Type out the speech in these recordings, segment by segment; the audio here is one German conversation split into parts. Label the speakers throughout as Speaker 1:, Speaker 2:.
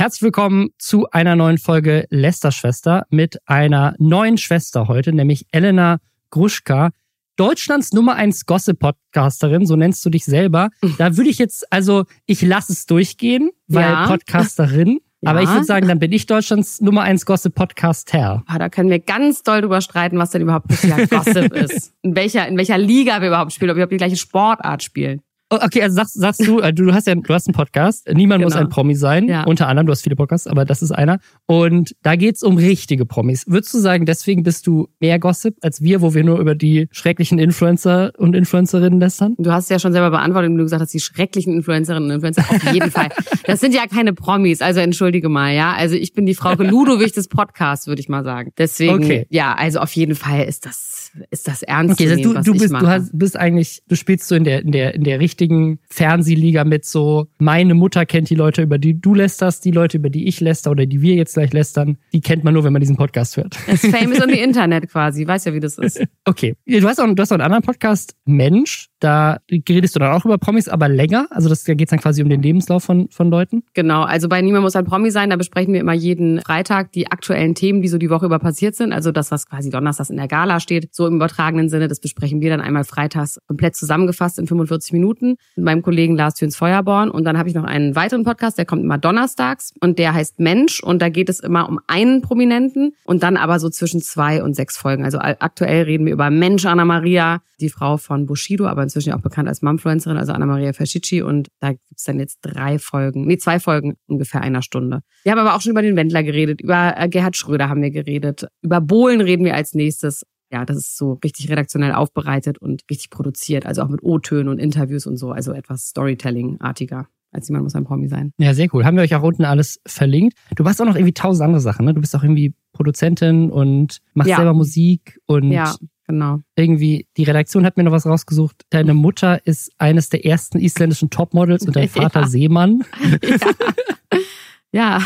Speaker 1: Herzlich willkommen zu einer neuen Folge Lester-Schwester mit einer neuen Schwester heute, nämlich Elena Gruschka. Deutschlands Nummer eins Gossip-Podcasterin, so nennst du dich selber. Da würde ich jetzt, also ich lasse es durchgehen, weil
Speaker 2: Ja.
Speaker 1: Podcasterin.
Speaker 2: Ja.
Speaker 1: Aber ich würde sagen, dann bin ich Deutschlands Nummer eins Gossip-Podcaster.
Speaker 2: Ah, da können wir ganz doll drüber streiten, was denn überhaupt bisher Gossip ist. In welcher, in welcher Liga wir überhaupt spielen, ob wir überhaupt die gleiche Sportart spielen.
Speaker 1: Oh, Okay, also sagst, sagst du, äh, du du hast ja, du hast einen Podcast. Niemand muss
Speaker 2: Genau.
Speaker 1: ein Promi sein.
Speaker 2: Ja.
Speaker 1: Unter anderem, du hast viele Podcasts, aber das ist einer. Und da geht's um richtige Promis. Würdest du sagen, deswegen bist du mehr Gossip als wir, wo wir nur über die schrecklichen Influencer und Influencerinnen lästern?
Speaker 2: Du hast es ja schon selber beantwortet, indem du gesagt hast, die schrecklichen Influencerinnen und Influencer auf jeden Fall. Das sind ja keine Promis, also entschuldige mal, ja. Also ich bin die Frau Ludowig des Podcasts, würde ich mal sagen. Deswegen,
Speaker 1: Okay.
Speaker 2: ja, also auf jeden Fall ist das, ist das ernst
Speaker 1: Okay,
Speaker 2: zu nehmen,
Speaker 1: du,
Speaker 2: was
Speaker 1: du
Speaker 2: ich
Speaker 1: bist,
Speaker 2: mache.
Speaker 1: du hast, bist eigentlich, du spielst so in der, in der, in der richtigen Fernsehliga mit so, meine Mutter kennt die Leute, über die du lästerst, die Leute, über die ich läster oder die wir jetzt gleich lästern, die kennt man nur, wenn man diesen Podcast hört.
Speaker 2: Es ist famous on the Internet quasi, weiß ja, wie das ist.
Speaker 1: Okay. Du hast auch, du hast auch einen anderen Podcast, Mensch. Da redest du dann auch über Promis, aber länger. Also das, da geht's dann quasi um den Lebenslauf von, von Leuten.
Speaker 2: Genau, also bei Niemand muss ein Promi sein, da besprechen wir immer jeden Freitag die aktuellen Themen, die so die Woche über passiert sind. Also das, was quasi donnerstags in der Gala steht, so im übertragenen Sinne, das besprechen wir dann einmal freitags komplett zusammengefasst in 45 Minuten mit meinem Kollegen Lars Thüns Feuerborn. Und dann habe ich noch einen weiteren Podcast, der kommt immer donnerstags und der heißt Mensch und da geht es immer um einen Prominenten und dann aber so zwischen zwei und sechs Folgen. Also aktuell reden wir über Mensch Anna Maria, die Frau von Bushido, aber inzwischen auch bekannt als Mumfluencerin, also Anna Maria Fascici und da gibt's dann jetzt drei Folgen, nee, zwei Folgen ungefähr einer Stunde. Wir haben aber auch schon über den Wendler geredet, über äh, Gerhard Schröder haben wir geredet, über Bohlen reden wir als nächstes. Ja, das ist so richtig redaktionell aufbereitet und richtig produziert, also auch mit O-Tönen und Interviews und so, also etwas Storytelling-artiger. Als jemand muss ein Promi sein.
Speaker 1: Ja, sehr cool. Haben wir euch auch unten alles verlinkt. Du machst auch noch irgendwie tausend andere Sachen, ne? Du bist auch irgendwie Produzentin und machst
Speaker 2: Ja.
Speaker 1: selber Musik und
Speaker 2: Ja, genau.
Speaker 1: irgendwie, die Redaktion hat mir noch was rausgesucht. Deine Mutter ist eines der ersten isländischen Topmodels und dein Vater
Speaker 2: Ja.
Speaker 1: Seemann.
Speaker 2: Ja,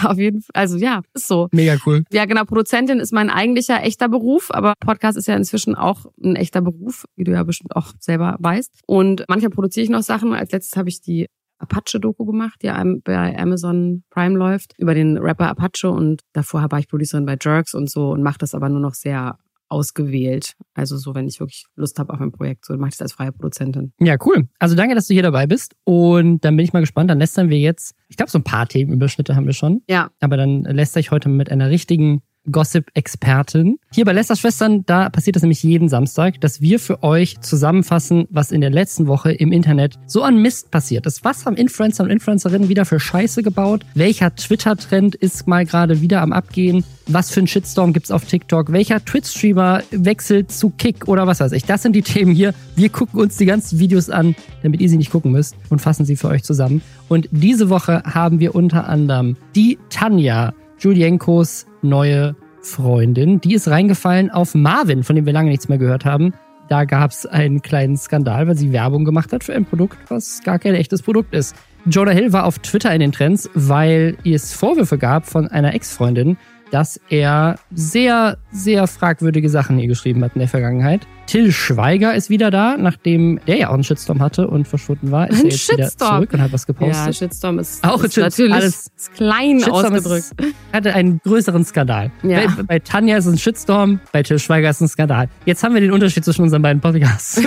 Speaker 2: auf jeden Fall. Also ja, ist so.
Speaker 1: Mega cool.
Speaker 2: Ja, genau. Produzentin ist mein eigentlicher echter Beruf, aber Podcast ist ja inzwischen auch ein echter Beruf, wie du ja bestimmt auch selber weißt. Und manchmal produziere ich noch Sachen. Als letztes habe ich die Apache-Doku gemacht, die bei Amazon Prime läuft, über den Rapper Apache. Und davor war ich Producerin bei Jerks und so und mache das aber nur noch sehr ausgewählt. Also so, wenn ich wirklich Lust habe auf ein Projekt, so mache ich das als freie Produzentin.
Speaker 1: Ja, cool. Also danke, dass du hier dabei bist. Und dann bin ich mal gespannt. Dann lästern wir jetzt, ich glaube, so ein paar Themenüberschnitte haben wir schon.
Speaker 2: Ja,
Speaker 1: Aber dann lästere ich heute mit einer richtigen Gossip-Expertin. Hier bei Lester Schwestern, da passiert das nämlich jeden Samstag, dass wir für euch zusammenfassen, was in der letzten Woche im Internet so an Mist passiert ist. Was haben Influencer und Influencerinnen wieder für Scheiße gebaut? Welcher Twitter-Trend ist mal gerade wieder am Abgehen? Was für ein Shitstorm gibt's auf TikTok? Welcher Twitch-Streamer wechselt zu Kick oder was weiß ich? Das sind die Themen hier. Wir gucken uns die ganzen Videos an, damit ihr sie nicht gucken müsst und fassen sie für euch zusammen. Und diese Woche haben wir unter anderem die Tanja, Julienkos neue Freundin. Die ist reingefallen auf Marvin, von dem wir lange nichts mehr gehört haben. Da gab's einen kleinen Skandal, weil sie Werbung gemacht hat für ein Produkt, was gar kein echtes Produkt ist. Jonah Hill war auf Twitter in den Trends, weil es Vorwürfe gab von einer Ex-Freundin, dass er sehr, sehr fragwürdige Sachen hier geschrieben hat in der Vergangenheit. Till Schweiger ist wieder da, nachdem der ja auch einen Shitstorm hatte und verschwunden war. Ist
Speaker 2: Ein
Speaker 1: er jetzt wieder
Speaker 2: Shitstorm.
Speaker 1: zurück und hat was gepostet.
Speaker 2: ja, Shitstorm ist,
Speaker 1: Auch
Speaker 2: ist natürlich
Speaker 1: alles-
Speaker 2: ist klein
Speaker 1: Shitstorm
Speaker 2: ausgedrückt.
Speaker 1: Ist, hatte einen größeren Skandal.
Speaker 2: Ja.
Speaker 1: Bei, bei Tanja ist es ein Shitstorm, bei Till Schweiger ist es ein Skandal. Jetzt haben wir den Unterschied zwischen unseren beiden Podcasts.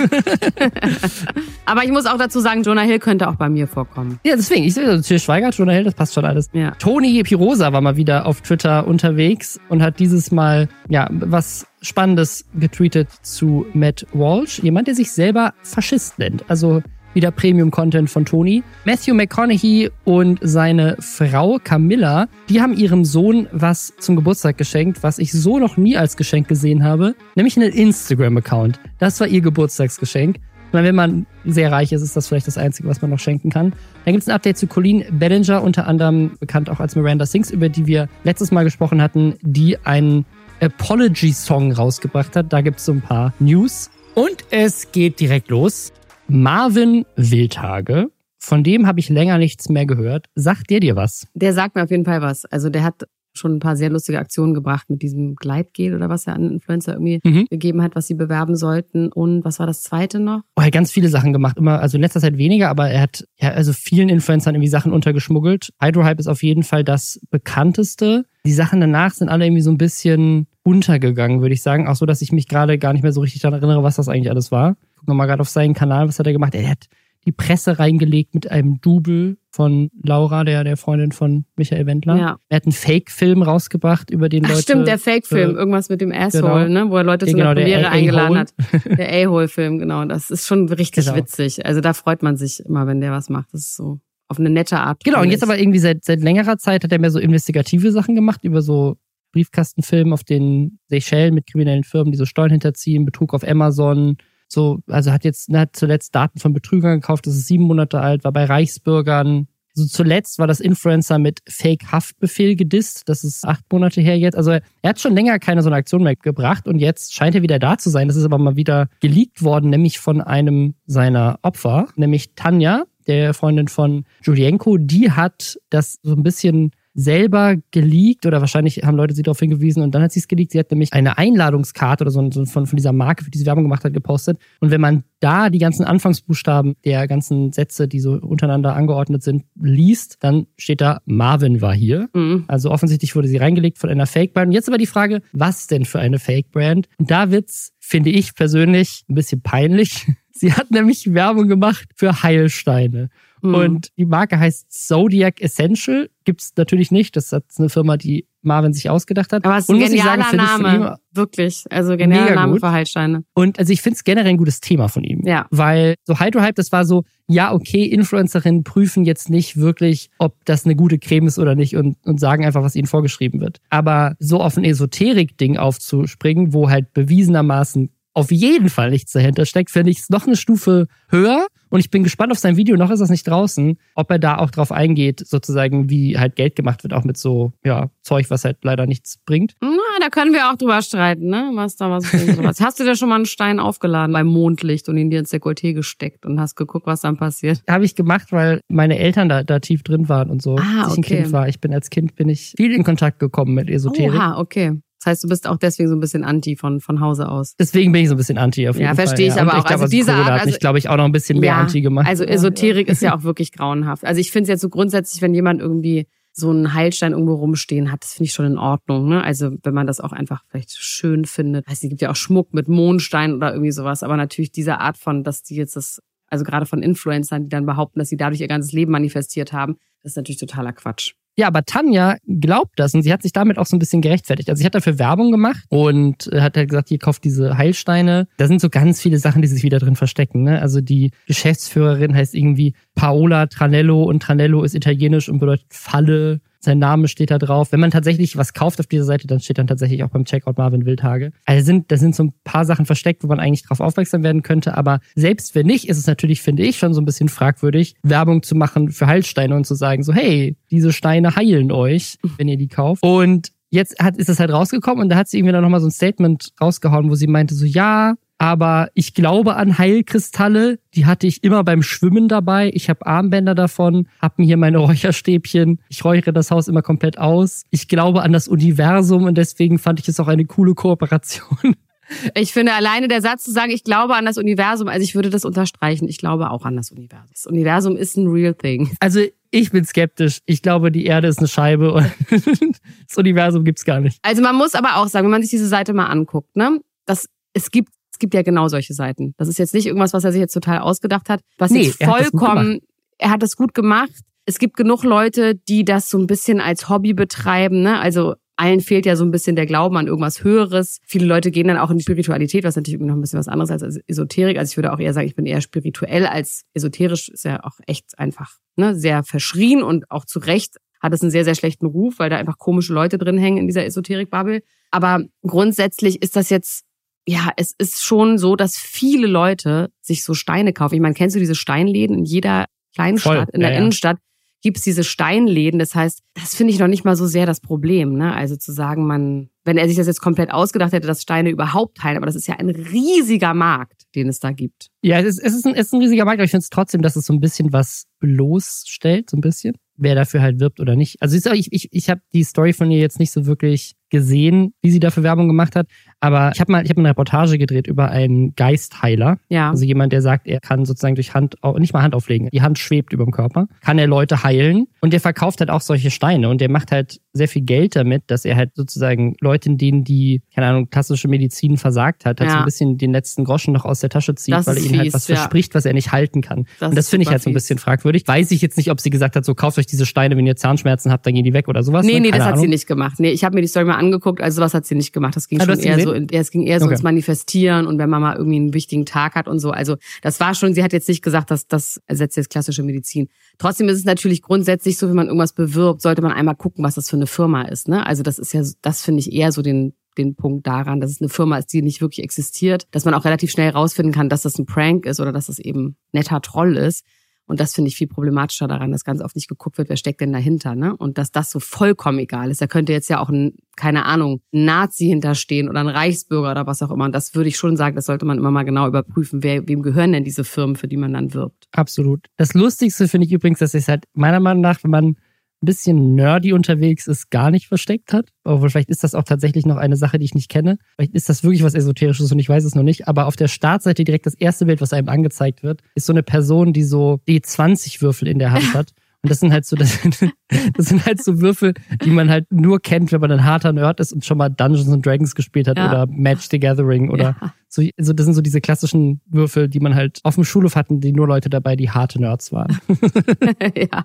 Speaker 2: Aber ich muss auch dazu sagen, Jonah Hill könnte auch bei mir vorkommen.
Speaker 1: ja, deswegen, ich sehe Till Schweiger, Jonah Hill, das passt schon alles.
Speaker 2: Ja.
Speaker 1: Toni Pirosa war mal wieder auf Twitter unterwegs und hat dieses Mal ja was Spannendes getweetet zu Matt Walsh, jemand, der sich selber Faschist nennt. Also wieder Premium-Content von Toni. Matthew McConaughey und seine Frau Camilla, die haben ihrem Sohn was zum Geburtstag geschenkt, was ich so noch nie als Geschenk gesehen habe, nämlich einen Instagram-Account. Das war ihr Geburtstagsgeschenk. Meine, wenn man sehr reich ist, ist das vielleicht das Einzige, was man noch schenken kann. Dann gibt es ein Update zu Colleen Bellinger, unter anderem bekannt auch als Miranda Sings, über die wir letztes Mal gesprochen hatten, die einen Apology-Song rausgebracht hat. Da gibt es so ein paar News. Und es geht direkt los. Marvin Wildhage, von dem habe ich länger nichts mehr gehört. Sagt der dir was?
Speaker 2: Der sagt mir auf jeden Fall was. Also der hat schon ein paar sehr lustige Aktionen gebracht mit diesem Gleitgel oder was er an Influencer irgendwie mhm. gegeben hat, was sie bewerben sollten. Und was war das zweite noch?
Speaker 1: Oh, er hat ganz viele Sachen gemacht. Immer, also in letzter Zeit weniger, aber er hat ja also vielen Influencern irgendwie Sachen untergeschmuggelt. Hydrohype ist auf jeden Fall das bekannteste. Die Sachen danach sind alle irgendwie so ein bisschen untergegangen, würde ich sagen. Auch so, dass ich mich gerade gar nicht mehr so richtig daran erinnere, was das eigentlich alles war. Guck nochmal gerade auf seinen Kanal, was hat er gemacht? Er hat die Presse reingelegt mit einem Double von Laura, der, der Freundin von Michael Wendler. Ja. Er hat einen Fake-Film rausgebracht, über den Ach, Leute...
Speaker 2: stimmt, der Fake-Film, irgendwas mit dem Asshole, genau. ne? wo er Leute ja, zu einer genau, Premiere eingeladen hat. Der A-Hole-Film, genau. Das ist schon richtig genau. witzig. Also da freut man sich immer, wenn der was macht. Das ist so auf eine nette Art.
Speaker 1: Genau, und jetzt aber irgendwie seit, seit längerer Zeit hat er mehr so investigative Sachen gemacht, über so Briefkastenfilme auf den Seychellen mit kriminellen Firmen, die so Steuern hinterziehen, Betrug auf Amazon, so, also hat jetzt, hat zuletzt Daten von Betrügern gekauft, das ist sieben Monate alt, war bei Reichsbürgern. So zuletzt war das Influencer mit Fake-Haftbefehl gedisst. Das ist acht Monate her jetzt. Also er hat schon länger keine so eine Aktion mehr gebracht und jetzt scheint er wieder da zu sein. Das ist aber mal wieder geleakt worden, nämlich von einem seiner Opfer, nämlich Tanja, der Freundin von Julienko. Die hat das so ein bisschen selber geleakt oder wahrscheinlich haben Leute sie darauf hingewiesen und dann hat sie es geleakt. Sie hat nämlich eine Einladungskarte oder so, so von, von dieser Marke, für die sie Werbung gemacht hat, gepostet. Und wenn man da die ganzen Anfangsbuchstaben der ganzen Sätze, die so untereinander angeordnet sind, liest, dann steht da Marvin war hier. Mhm. Also offensichtlich wurde sie reingelegt von einer Fake-Brand. Und jetzt aber die Frage, was denn für eine Fake-Brand? Und da wird's, finde ich persönlich, ein bisschen peinlich. Sie hat nämlich Werbung gemacht für Heilsteine. Mhm. Und die Marke heißt Zodiac Essential. Gibt's natürlich nicht. Das ist eine Firma, die Marvin sich ausgedacht hat.
Speaker 2: Aber es ist ein genialer sagen, Name. Wirklich. Also genialer Name gut. für Heilsteine.
Speaker 1: Und also ich finde es generell ein gutes Thema von ihm. Ja. Weil so Hydrohype, das war so, ja, okay, Influencerinnen prüfen jetzt nicht wirklich, ob das eine gute Creme ist oder nicht und, und sagen einfach, was ihnen vorgeschrieben wird. Aber so auf ein Esoterik-Ding aufzuspringen, wo halt bewiesenermaßen auf jeden Fall nichts dahinter steckt, finde ich es noch eine Stufe höher. Und ich bin gespannt auf sein Video, noch ist das nicht draußen, ob er da auch drauf eingeht, sozusagen, wie halt Geld gemacht wird, auch mit so, ja, Zeug, was halt leider nichts bringt.
Speaker 2: Na, da können wir auch drüber streiten, ne? Was da was sowas. Hast du dir schon mal einen Stein aufgeladen beim Mondlicht und ihn dir ins Dekolleté gesteckt und hast geguckt, was dann passiert?
Speaker 1: Habe ich gemacht, weil meine Eltern da, da tief drin waren und so. Ah, okay. Als ich ein Kind war. Ich bin als Kind bin ich viel in Kontakt gekommen mit Esoterik.
Speaker 2: Oha, okay. Das heißt, du bist auch deswegen so ein bisschen anti von, von Hause aus.
Speaker 1: Deswegen bin ich so ein bisschen anti auf jeden
Speaker 2: ja, Fall. Verstehe ich ja, verstehe ich aber auch.
Speaker 1: Glaub, also diese Art, also, hat mich, glaube ich, auch noch ein bisschen mehr ja, anti gemacht.
Speaker 2: Also Esoterik ist ja auch wirklich grauenhaft. Also ich finde es jetzt so grundsätzlich, wenn jemand irgendwie so einen Heilstein irgendwo rumstehen hat, das finde ich schon in Ordnung. Ne? Also wenn man das auch einfach vielleicht schön findet. Weiß, es gibt ja auch Schmuck mit Mondstein oder irgendwie sowas. Aber natürlich diese Art von, dass die jetzt das, also gerade von Influencern, die dann behaupten, dass sie dadurch ihr ganzes Leben manifestiert haben, das ist natürlich totaler Quatsch.
Speaker 1: Ja, aber Tanja glaubt das und sie hat sich damit auch so ein bisschen gerechtfertigt. Also sie hat dafür Werbung gemacht und hat halt gesagt, ihr kauft diese Heilsteine. Da sind so ganz viele Sachen, die sich wieder drin verstecken. Ne? Also die Geschäftsführerin heißt irgendwie Paola Tranello und Tranello ist italienisch und bedeutet Falle. Sein Name steht da drauf. Wenn man tatsächlich was kauft auf dieser Seite, dann steht dann tatsächlich auch beim Checkout Marvin Wildhage. Also sind, da sind so ein paar Sachen versteckt, wo man eigentlich drauf aufmerksam werden könnte. Aber selbst wenn nicht, ist es natürlich, finde ich, schon so ein bisschen fragwürdig, Werbung zu machen für Heilsteine und zu sagen, so, hey, diese Steine heilen euch, wenn ihr die kauft. Und jetzt hat, ist es halt rausgekommen und da hat sie irgendwie dann nochmal so ein Statement rausgehauen, wo sie meinte so, ja, aber ich glaube an Heilkristalle. Die hatte ich immer beim Schwimmen dabei. Ich habe Armbänder davon, habe mir hier meine Räucherstäbchen. Ich räuchere das Haus immer komplett aus. Ich glaube an das Universum und deswegen fand ich es auch eine coole Kooperation.
Speaker 2: Ich finde alleine der Satz zu sagen, ich glaube an das Universum, also ich würde das unterstreichen. Ich glaube auch an das Universum. Das Universum ist ein real thing.
Speaker 1: Also ich bin skeptisch. Ich glaube, die Erde ist eine Scheibe und das Universum gibt's gar nicht.
Speaker 2: Also man muss aber auch sagen, wenn man sich diese Seite mal anguckt, ne, dass es gibt es gibt ja genau solche Seiten. Das ist jetzt nicht irgendwas, was er sich jetzt total ausgedacht hat. Was nee, jetzt vollkommen, er hat das gut gemacht. Es gibt genug Leute, die das so ein bisschen als Hobby betreiben. Ne? Also allen fehlt ja so ein bisschen der Glauben an irgendwas Höheres. Viele Leute gehen dann auch in die Spiritualität, was natürlich noch ein bisschen was anderes als Esoterik. Also ich würde auch eher sagen, ich bin eher spirituell als esoterisch. Ist ja auch echt einfach ne, sehr verschrien und auch zu Recht hat es einen sehr, sehr schlechten Ruf, weil da einfach komische Leute drin hängen in dieser Esoterik-Bubble. Aber grundsätzlich ist das jetzt ja, es ist schon so, dass viele Leute sich so Steine kaufen. Ich meine, kennst du diese Steinläden in jeder kleinen Voll. Stadt, in der ja, Innenstadt? Gibt es diese Steinläden? Das heißt, das finde ich noch nicht mal so sehr das Problem. Ne? Also zu sagen, man, wenn er sich das jetzt komplett ausgedacht hätte, dass Steine überhaupt heilen, aber das ist ja ein riesiger Markt, den es da gibt.
Speaker 1: Ja, es ist, es ist, ein, es ist ein riesiger Markt, aber ich finde es trotzdem, dass es so ein bisschen was bloßstellt, so ein bisschen. wer dafür halt wirbt oder nicht. Also ich, ich, ich habe die Story von ihr jetzt nicht so wirklich gesehen, wie sie dafür Werbung gemacht hat. Aber ich habe mal, ich habe eine Reportage gedreht über einen Geistheiler.
Speaker 2: Ja.
Speaker 1: Also jemand, der sagt, er kann sozusagen durch Hand, nicht mal Hand auflegen, die Hand schwebt über dem Körper, kann er Leute heilen und der verkauft halt auch solche Steine und der macht halt sehr viel Geld damit, dass er halt sozusagen Leuten, denen die, keine Ahnung, klassische Medizin versagt hat, halt
Speaker 2: Ja.
Speaker 1: so ein bisschen den letzten Groschen noch aus der Tasche zieht,
Speaker 2: Das
Speaker 1: weil er ihnen halt was
Speaker 2: ja.
Speaker 1: verspricht, was er nicht halten kann.
Speaker 2: Das
Speaker 1: und das finde ich halt so ein bisschen fragwürdig. Weiß ich jetzt nicht, ob sie gesagt hat, so kauft euch diese Steine, wenn ihr Zahnschmerzen habt, dann gehen die weg oder sowas.
Speaker 2: Nee,
Speaker 1: ne?
Speaker 2: nee, das
Speaker 1: Keine
Speaker 2: hat sie
Speaker 1: Ahnung.
Speaker 2: nicht gemacht. Nee, ich habe mir die Story mal angeguckt, also was hat sie nicht gemacht. Das ging
Speaker 1: du
Speaker 2: schon eher
Speaker 1: gesehen?
Speaker 2: so, es ging eher so
Speaker 1: Okay.
Speaker 2: ins Manifestieren und wenn man mal irgendwie einen wichtigen Tag hat und so. Also das war schon, sie hat jetzt nicht gesagt, dass das ersetzt jetzt klassische Medizin. Trotzdem ist es natürlich grundsätzlich so, wenn man irgendwas bewirbt, sollte man einmal gucken, was das für eine Firma ist. Ne? Also das ist ja, das finde ich eher so den den Punkt daran, dass es eine Firma ist, die nicht wirklich existiert, dass man auch relativ schnell rausfinden kann, dass das ein Prank ist oder dass das eben netter Troll ist. Und das finde ich viel problematischer daran, dass ganz oft nicht geguckt wird, wer steckt denn dahinter, ne? Und dass das so vollkommen egal ist. Da könnte jetzt ja auch ein, keine Ahnung, ein Nazi hinterstehen oder ein Reichsbürger oder was auch immer. Und das würde ich schon sagen, das sollte man immer mal genau überprüfen, wer, wem gehören denn diese Firmen, für die man dann wirbt.
Speaker 1: Absolut. Das Lustigste finde ich übrigens, dass es halt meiner Meinung nach, wenn man ein bisschen nerdy unterwegs ist, gar nicht versteckt hat. Aber vielleicht ist das auch tatsächlich noch eine Sache, die ich nicht kenne. Vielleicht ist das wirklich was Esoterisches und ich weiß es noch nicht. Aber auf der Startseite direkt das erste Bild, was einem angezeigt wird, ist so eine Person, die so D20-Würfel in der Hand hat. Und das sind halt so, das, das sind halt so Würfel, die man halt nur kennt, wenn man ein harter Nerd ist und schon mal Dungeons and Dragons gespielt hat
Speaker 2: Ja.
Speaker 1: oder Match the Gathering oder
Speaker 2: Ja.
Speaker 1: So, also das sind so diese klassischen Würfel, die man halt auf dem Schulhof hatten, die nur Leute dabei, die harte Nerds waren.
Speaker 2: ja,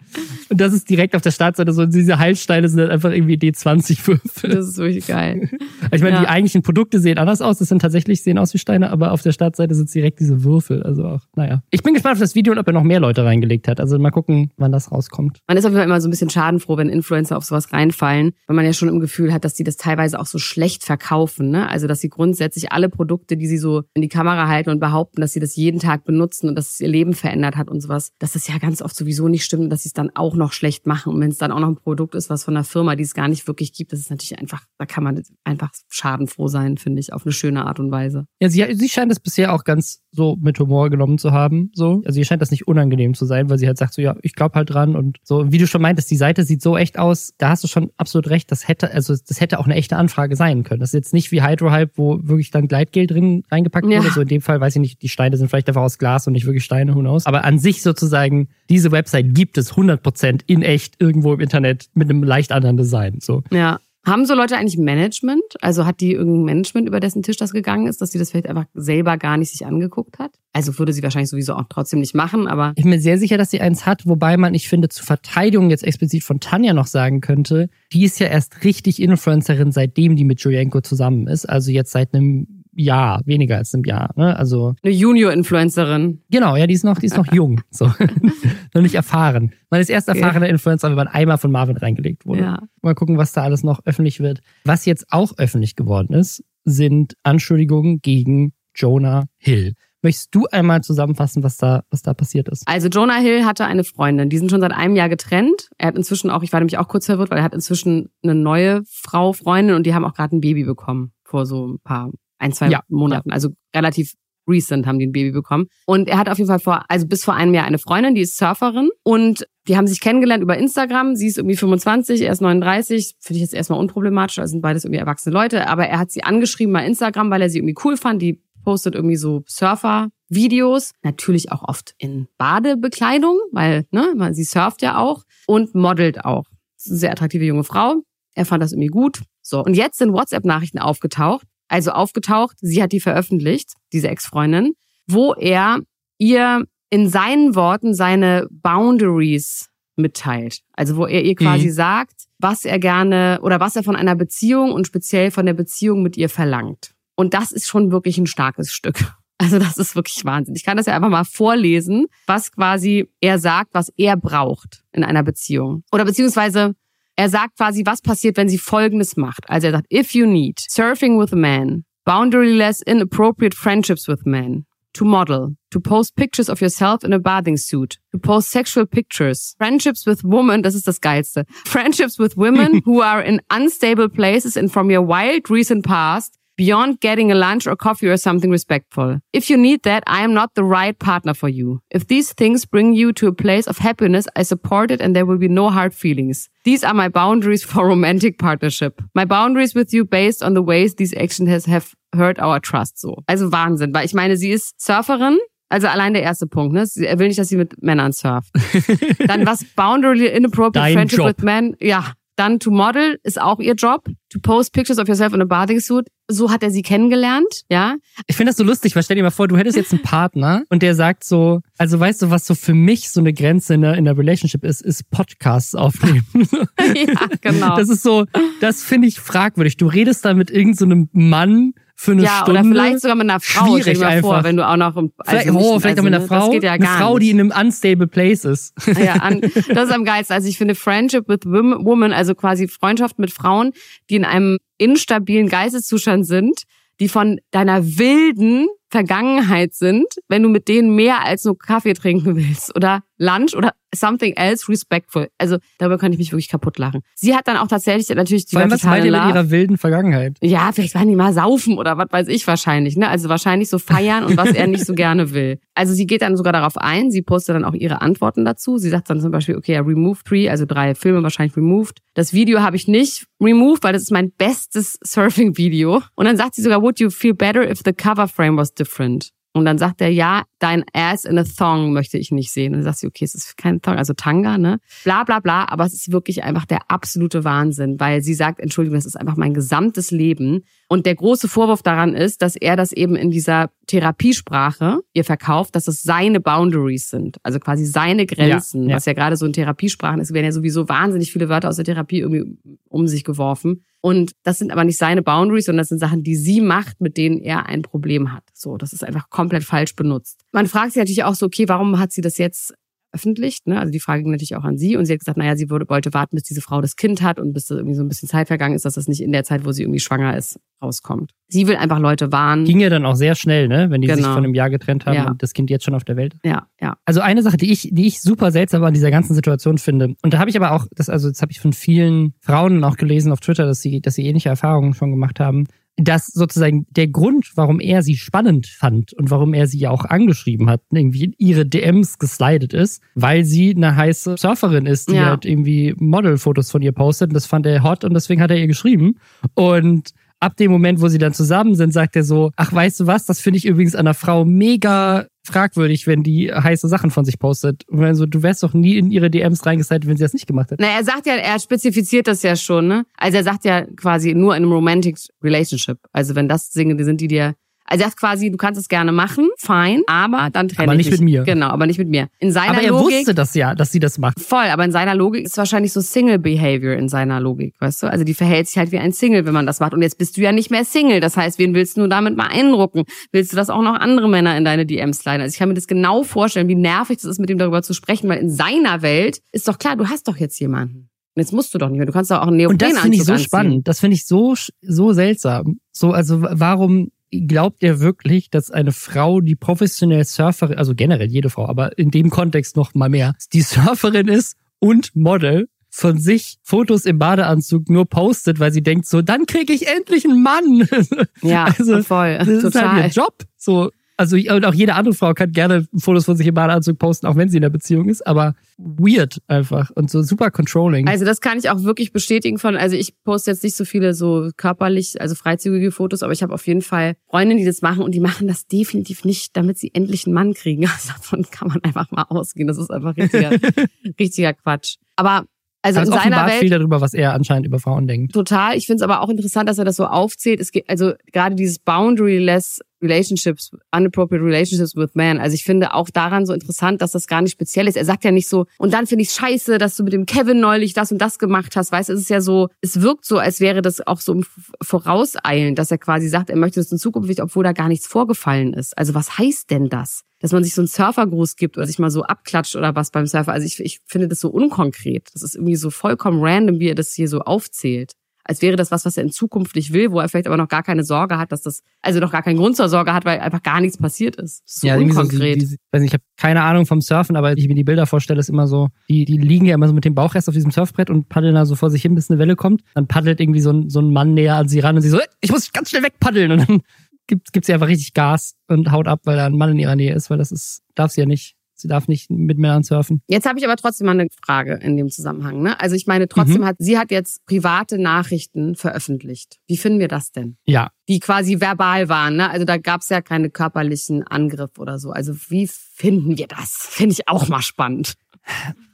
Speaker 1: Und das ist direkt auf der Startseite so, diese Heilsteine sind halt einfach irgendwie D20-Würfel.
Speaker 2: das ist wirklich geil.
Speaker 1: Ich meine,
Speaker 2: Ja.
Speaker 1: die eigentlichen Produkte sehen anders aus, das sind tatsächlich, sehen aus wie Steine, aber auf der Startseite sind direkt diese Würfel. Also auch, naja. Ich bin gespannt auf das Video und ob er noch mehr Leute reingelegt hat. Also mal gucken, wann das rauskommt.
Speaker 2: Man ist auf jeden Fall immer so ein bisschen schadenfroh, wenn Influencer auf sowas reinfallen, weil man ja schon im Gefühl hat, dass die das teilweise auch so schlecht verkaufen. Ne? Also dass sie grundsätzlich alle Produkte, die sie so in die Kamera halten und behaupten, dass sie das jeden Tag benutzen und dass es ihr Leben verändert hat und sowas, dass das ja ganz oft sowieso nicht stimmt und dass sie es dann auch noch schlecht machen. Und wenn es dann auch noch ein Produkt ist, was von einer Firma, die es gar nicht wirklich gibt, das ist natürlich einfach, da kann man einfach schadenfroh sein, finde ich, auf eine schöne Art und Weise.
Speaker 1: Ja, sie, sie scheint es bisher auch ganz so mit Humor genommen zu haben. So. Also ihr scheint das nicht unangenehm zu sein, weil sie halt sagt so, ja, ich glaube halt dran und so. Wie du schon meintest, die Seite sieht so echt aus, da hast du schon absolut recht, das hätte, also das hätte auch eine echte Anfrage sein können. Das ist jetzt nicht wie Hydrohype, wo wirklich dann Gleitgel drin reingepackt
Speaker 2: Ja.
Speaker 1: wurde. So in dem Fall weiß ich nicht, die Steine sind vielleicht einfach aus Glas und nicht wirklich Steine, who knows. Aber an sich sozusagen, diese Website gibt es 100% in echt irgendwo im Internet mit einem leicht anderen Design. So.
Speaker 2: Ja. Haben so Leute eigentlich Management? Also hat die irgendein Management, über dessen Tisch das gegangen ist, dass sie das vielleicht einfach selber gar nicht sich angeguckt hat? Also würde sie wahrscheinlich sowieso auch trotzdem nicht machen, aber
Speaker 1: Ich bin mir sehr sicher, dass sie eins hat, wobei man, ich finde, zur Verteidigung jetzt explizit von Tanja noch sagen könnte, die ist ja erst richtig Influencerin, seitdem die mit Julienko zusammen ist. Also jetzt seit einem Jahr, weniger als einem Jahr. Ne? Also
Speaker 2: eine Junior-Influencerin.
Speaker 1: genau, ja, die ist noch, die ist noch jung, so noch nicht erfahren. Man ist erst erfahrener Influencer, wenn man einmal von Marvin reingelegt wurde.
Speaker 2: Ja.
Speaker 1: Mal gucken, was da alles noch öffentlich wird. Was jetzt auch öffentlich geworden ist, sind Anschuldigungen gegen Jonah Hill. Möchtest du einmal zusammenfassen, was da, was da passiert ist?
Speaker 2: Also Jonah Hill hatte eine Freundin, die sind schon seit einem Jahr getrennt. Er hat inzwischen auch, ich war nämlich auch kurz verwirrt, weil er hat inzwischen eine neue Frau, Freundin und die haben auch gerade ein Baby bekommen vor so ein paar, ein, zwei
Speaker 1: Ja,
Speaker 2: Monaten. Also relativ recent haben die ein Baby bekommen. Und er hat auf jeden Fall vor, also bis vor einem Jahr eine Freundin, die ist Surferin und die haben sich kennengelernt über Instagram. Sie ist irgendwie 25, er ist 39. Finde ich jetzt erstmal unproblematisch, also sind beides irgendwie erwachsene Leute. Aber er hat sie angeschrieben bei Instagram, weil er sie irgendwie cool fand. Die postet irgendwie so Surfer-Videos. Natürlich auch oft in Badebekleidung, weil ne, man- sie surft ja auch und modelt auch. Das ist eine sehr attraktive junge Frau. Er fand das irgendwie gut. So, und jetzt sind WhatsApp-Nachrichten aufgetaucht. Also aufgetaucht, sie hat die veröffentlicht, diese Ex-Freundin, wo er ihr in seinen Worten seine Boundaries mitteilt. Also wo er ihr quasi
Speaker 1: Mhm.
Speaker 2: sagt, was er gerne oder was er von einer Beziehung und speziell von der Beziehung mit ihr verlangt. Und das ist schon wirklich ein starkes Stück. Also das ist wirklich Wahnsinn. Ich kann das ja einfach mal vorlesen, was quasi er sagt, was er braucht in einer Beziehung. Oder beziehungsweise er sagt quasi, was passiert, wenn sie Folgendes macht. Also er sagt, if you need surfing with a man, boundaryless inappropriate friendships with men, to model, to post pictures of yourself in a bathing suit, to post sexual pictures, friendships with women, das ist das Geilste, friendships with women who are in unstable places and from your wild recent past, beyond getting a lunch or coffee or something respectful. If you need that, I am not the right partner for you. If these things bring you to a place of happiness, I support it and there will be no hard feelings. These are my boundaries for romantic partnership. My boundaries with you based on the ways these actions has, have hurt our trust. So. Also Wahnsinn, weil ich meine, sie ist Surferin, also allein der erste Punkt, ne? Er will nicht, dass sie mit Männern surft. Dann was Boundary Inappropriate
Speaker 1: Dein
Speaker 2: Friendship
Speaker 1: Job.
Speaker 2: with Men. Ja. Dann to model ist auch ihr Job. To post pictures of yourself in a bathing suit. So hat er sie kennengelernt, ja.
Speaker 1: Ich finde das so lustig, weil stell dir mal vor, du hättest jetzt einen Partner und der sagt so, also weißt du, was so für mich so eine Grenze in der, in der Relationship ist, ist Podcasts aufnehmen.
Speaker 2: ja, genau.
Speaker 1: Das ist so, das finde ich fragwürdig. Du redest da mit irgendeinem so einem Mann für eine
Speaker 2: ja,
Speaker 1: Stunde.
Speaker 2: oder vielleicht sogar mit einer Frau.
Speaker 1: Schwierig
Speaker 2: mal
Speaker 1: einfach.
Speaker 2: vor, wenn du auch noch im,
Speaker 1: Vielleicht,
Speaker 2: also nicht-
Speaker 1: oh, vielleicht auch mit einer
Speaker 2: ne,
Speaker 1: Frau.
Speaker 2: Das geht ja
Speaker 1: eine
Speaker 2: gar
Speaker 1: Frau,
Speaker 2: nicht.
Speaker 1: die in einem unstable place ist.
Speaker 2: Ja, an, das ist am geilsten. Also ich finde Friendship with Wom- Women, also quasi Freundschaft mit Frauen, die in einem instabilen Geisteszustand sind, die von deiner wilden Vergangenheit sind, wenn du mit denen mehr als nur Kaffee trinken willst oder Lunch oder something else respectful. Also darüber kann ich mich wirklich kaputt lachen. Sie hat dann auch tatsächlich natürlich die
Speaker 1: Vor allem, was meint ihr mit ihrer wilden Vergangenheit?
Speaker 2: Ja, vielleicht waren die mal saufen oder was weiß ich wahrscheinlich. Ne? Also wahrscheinlich so feiern und was er nicht so gerne will. Also sie geht dann sogar darauf ein, sie postet dann auch ihre Antworten dazu. Sie sagt dann zum Beispiel, okay, ja, remove three, also drei Filme wahrscheinlich removed. Das Video habe ich nicht removed, weil das ist mein bestes Surfing-Video. Und dann sagt sie sogar, would you feel better if the cover frame was different? Und dann sagt er, ja, dein Ass in a Thong möchte ich nicht sehen. Und dann sagt sie, okay, es ist kein Thong, also Tanga, ne? Bla bla bla, aber es ist wirklich einfach der absolute Wahnsinn, weil sie sagt, Entschuldigung, das ist einfach mein gesamtes Leben. Und der große Vorwurf daran ist, dass er das eben in dieser Therapiesprache ihr verkauft, dass es seine Boundaries sind, also quasi seine Grenzen,
Speaker 1: Ja, ja.
Speaker 2: was ja gerade so in Therapiesprachen ist, werden ja sowieso wahnsinnig viele Wörter aus der Therapie irgendwie um sich geworfen. Und das sind aber nicht seine Boundaries, sondern das sind Sachen, die sie macht, mit denen er ein Problem hat. So, das ist einfach komplett falsch benutzt. Man fragt sich natürlich auch so, okay, warum hat sie das jetzt veröffentlicht? Ne? Also die Frage ging natürlich auch an sie und sie hat gesagt, naja, sie würde, wollte warten, bis diese Frau das Kind hat und bis da irgendwie so ein bisschen Zeit vergangen ist, dass das nicht in der Zeit, wo sie irgendwie schwanger ist, rauskommt. Sie will einfach Leute warnen.
Speaker 1: Ging ja dann auch sehr schnell, ne? Wenn die sich
Speaker 2: Genau.
Speaker 1: von einem Jahr getrennt haben
Speaker 2: Ja.
Speaker 1: und das Kind jetzt schon auf der Welt ist.
Speaker 2: Ja, ja.
Speaker 1: Also eine Sache, die ich, die ich super seltsam an dieser ganzen Situation finde, und da habe ich aber auch, das, also das habe ich von vielen Frauen auch gelesen auf Twitter, dass sie, dass sie ähnliche Erfahrungen schon gemacht haben, dass sozusagen der Grund, warum er sie spannend fand und warum er sie ja auch angeschrieben hat, irgendwie in ihre DMs geslidet ist, weil sie eine heiße Surferin ist, die
Speaker 2: Ja.
Speaker 1: halt irgendwie Modelfotos von ihr postet. Und das fand er hot und deswegen hat er ihr geschrieben. Und ab dem Moment, wo sie dann zusammen sind, sagt er so, ach, weißt du was, das finde ich übrigens an einer Frau mega fragwürdig, wenn die heiße Sachen von sich postet. Und dann so, du wärst doch nie in ihre DMs reingeslidet, wenn sie das nicht gemacht hätte.
Speaker 2: Na, er sagt ja, er spezifiziert das ja schon, ne? Also er sagt ja quasi nur in einem romantic relationship. Also wenn das Dinge sind, die dir also er sagt quasi, du kannst es gerne machen, fein, aber dann trenne
Speaker 1: Aber
Speaker 2: ich
Speaker 1: nicht
Speaker 2: mich.
Speaker 1: mit mir.
Speaker 2: Genau, aber nicht mit mir. In seiner
Speaker 1: Aber er
Speaker 2: Logik
Speaker 1: wusste das ja, dass sie das macht.
Speaker 2: Voll, aber in seiner Logik ist wahrscheinlich so Single Behavior in seiner Logik, weißt du? Also die verhält sich halt wie ein Single, wenn man das macht. Und jetzt bist du ja nicht mehr Single. Das heißt, wen willst du damit mal eindrucken? Willst du das auch noch andere Männer in deine DMs leiten? Also ich kann mir das genau vorstellen, wie nervig das ist, mit ihm darüber zu sprechen, weil in seiner Welt ist doch klar, du hast doch jetzt jemanden. Und jetzt musst du doch nicht mehr. Du kannst doch auch einen
Speaker 1: Und das finde ich
Speaker 2: Neoprenanzug
Speaker 1: so
Speaker 2: anziehen.
Speaker 1: spannend. Das finde ich so, so seltsam. So, also warum glaubt ihr wirklich, dass eine Frau, die professionell Surferin, also generell jede Frau, aber in dem Kontext noch mal mehr, die Surferin ist und Model, von sich Fotos im Badeanzug nur postet, weil sie denkt so, dann kriege ich endlich einen Mann.
Speaker 2: Ja,
Speaker 1: also,
Speaker 2: voll.
Speaker 1: Das ist
Speaker 2: Total.
Speaker 1: halt ihr Job. So, also und auch jede andere Frau kann gerne Fotos von sich im Badeanzug posten, auch wenn sie in der Beziehung ist, aber weird einfach und so super controlling.
Speaker 2: Also das kann ich auch wirklich bestätigen von, also ich poste jetzt nicht so viele so körperlich, also freizügige Fotos, aber ich habe auf jeden Fall Freundinnen, die das machen und die machen das definitiv nicht, damit sie endlich einen Mann kriegen. Also davon kann man einfach mal ausgehen. Das ist einfach richtiger, richtiger Quatsch. Aber also
Speaker 1: Also
Speaker 2: in seiner
Speaker 1: offenbart viel
Speaker 2: Welt
Speaker 1: darüber, was er anscheinend über Frauen denkt.
Speaker 2: total. Ich finde es aber auch interessant, dass er das so aufzählt. Es geht also gerade dieses boundaryless relationships, inappropriate relationships with men. Also ich finde auch daran so interessant, dass das gar nicht speziell ist. Er sagt ja nicht so, und dann finde ich scheiße, dass du mit dem Kevin neulich das und das gemacht hast. Weißt du, es ist ja so, es wirkt so, als wäre das auch so im Vorauseilen, dass er quasi sagt, er möchte das in Zukunft nicht, obwohl da gar nichts vorgefallen ist. Also was heißt denn das? Dass man sich so einen Surfergruß gibt oder sich mal so abklatscht oder was beim Surfer. Also ich, ich finde das so unkonkret. Das ist irgendwie so vollkommen random, wie er das hier so aufzählt. Als wäre das was, was er in Zukunft nicht will, wo er vielleicht aber noch gar keine Sorge hat, dass das, also noch gar keinen Grund zur Sorge hat, weil einfach gar nichts passiert ist. ist so
Speaker 1: ja,
Speaker 2: unkonkret.
Speaker 1: So, die, die, weiß nicht, ich habe keine Ahnung vom Surfen, aber ich mir die Bilder vorstelle, ist immer so, die, die liegen ja immer so mit dem Bauchrest auf diesem Surfbrett und paddeln da so vor sich hin, bis eine Welle kommt. Dann paddelt irgendwie so ein, so ein Mann näher an sie ran und sie so, ich muss ganz schnell wegpaddeln. Und dann gibt, gibt sie einfach richtig Gas und haut ab, weil da ein Mann in ihrer Nähe ist, weil das ist, darf sie ja nicht. Sie darf nicht mit Männern surfen.
Speaker 2: Jetzt habe ich aber trotzdem mal eine Frage in dem Zusammenhang. Ne? Also ich meine, trotzdem mhm. hat sie hat jetzt private Nachrichten veröffentlicht. Wie finden wir das denn?
Speaker 1: Ja.
Speaker 2: Die quasi verbal waren. Ne? Also da gab es ja keine körperlichen Angriffe oder so. Also wie finden wir das? Finde ich auch mal spannend.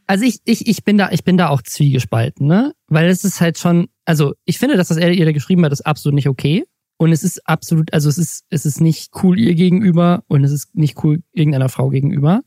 Speaker 1: Also ich, ich, ich bin da, ich bin da auch zwiegespalten, ne? Weil es ist halt schon, also ich finde, dass das er ihr da geschrieben hat, ist absolut nicht okay. Und es ist absolut, also es ist, es ist nicht cool ihr gegenüber und es ist nicht cool irgendeiner Frau gegenüber.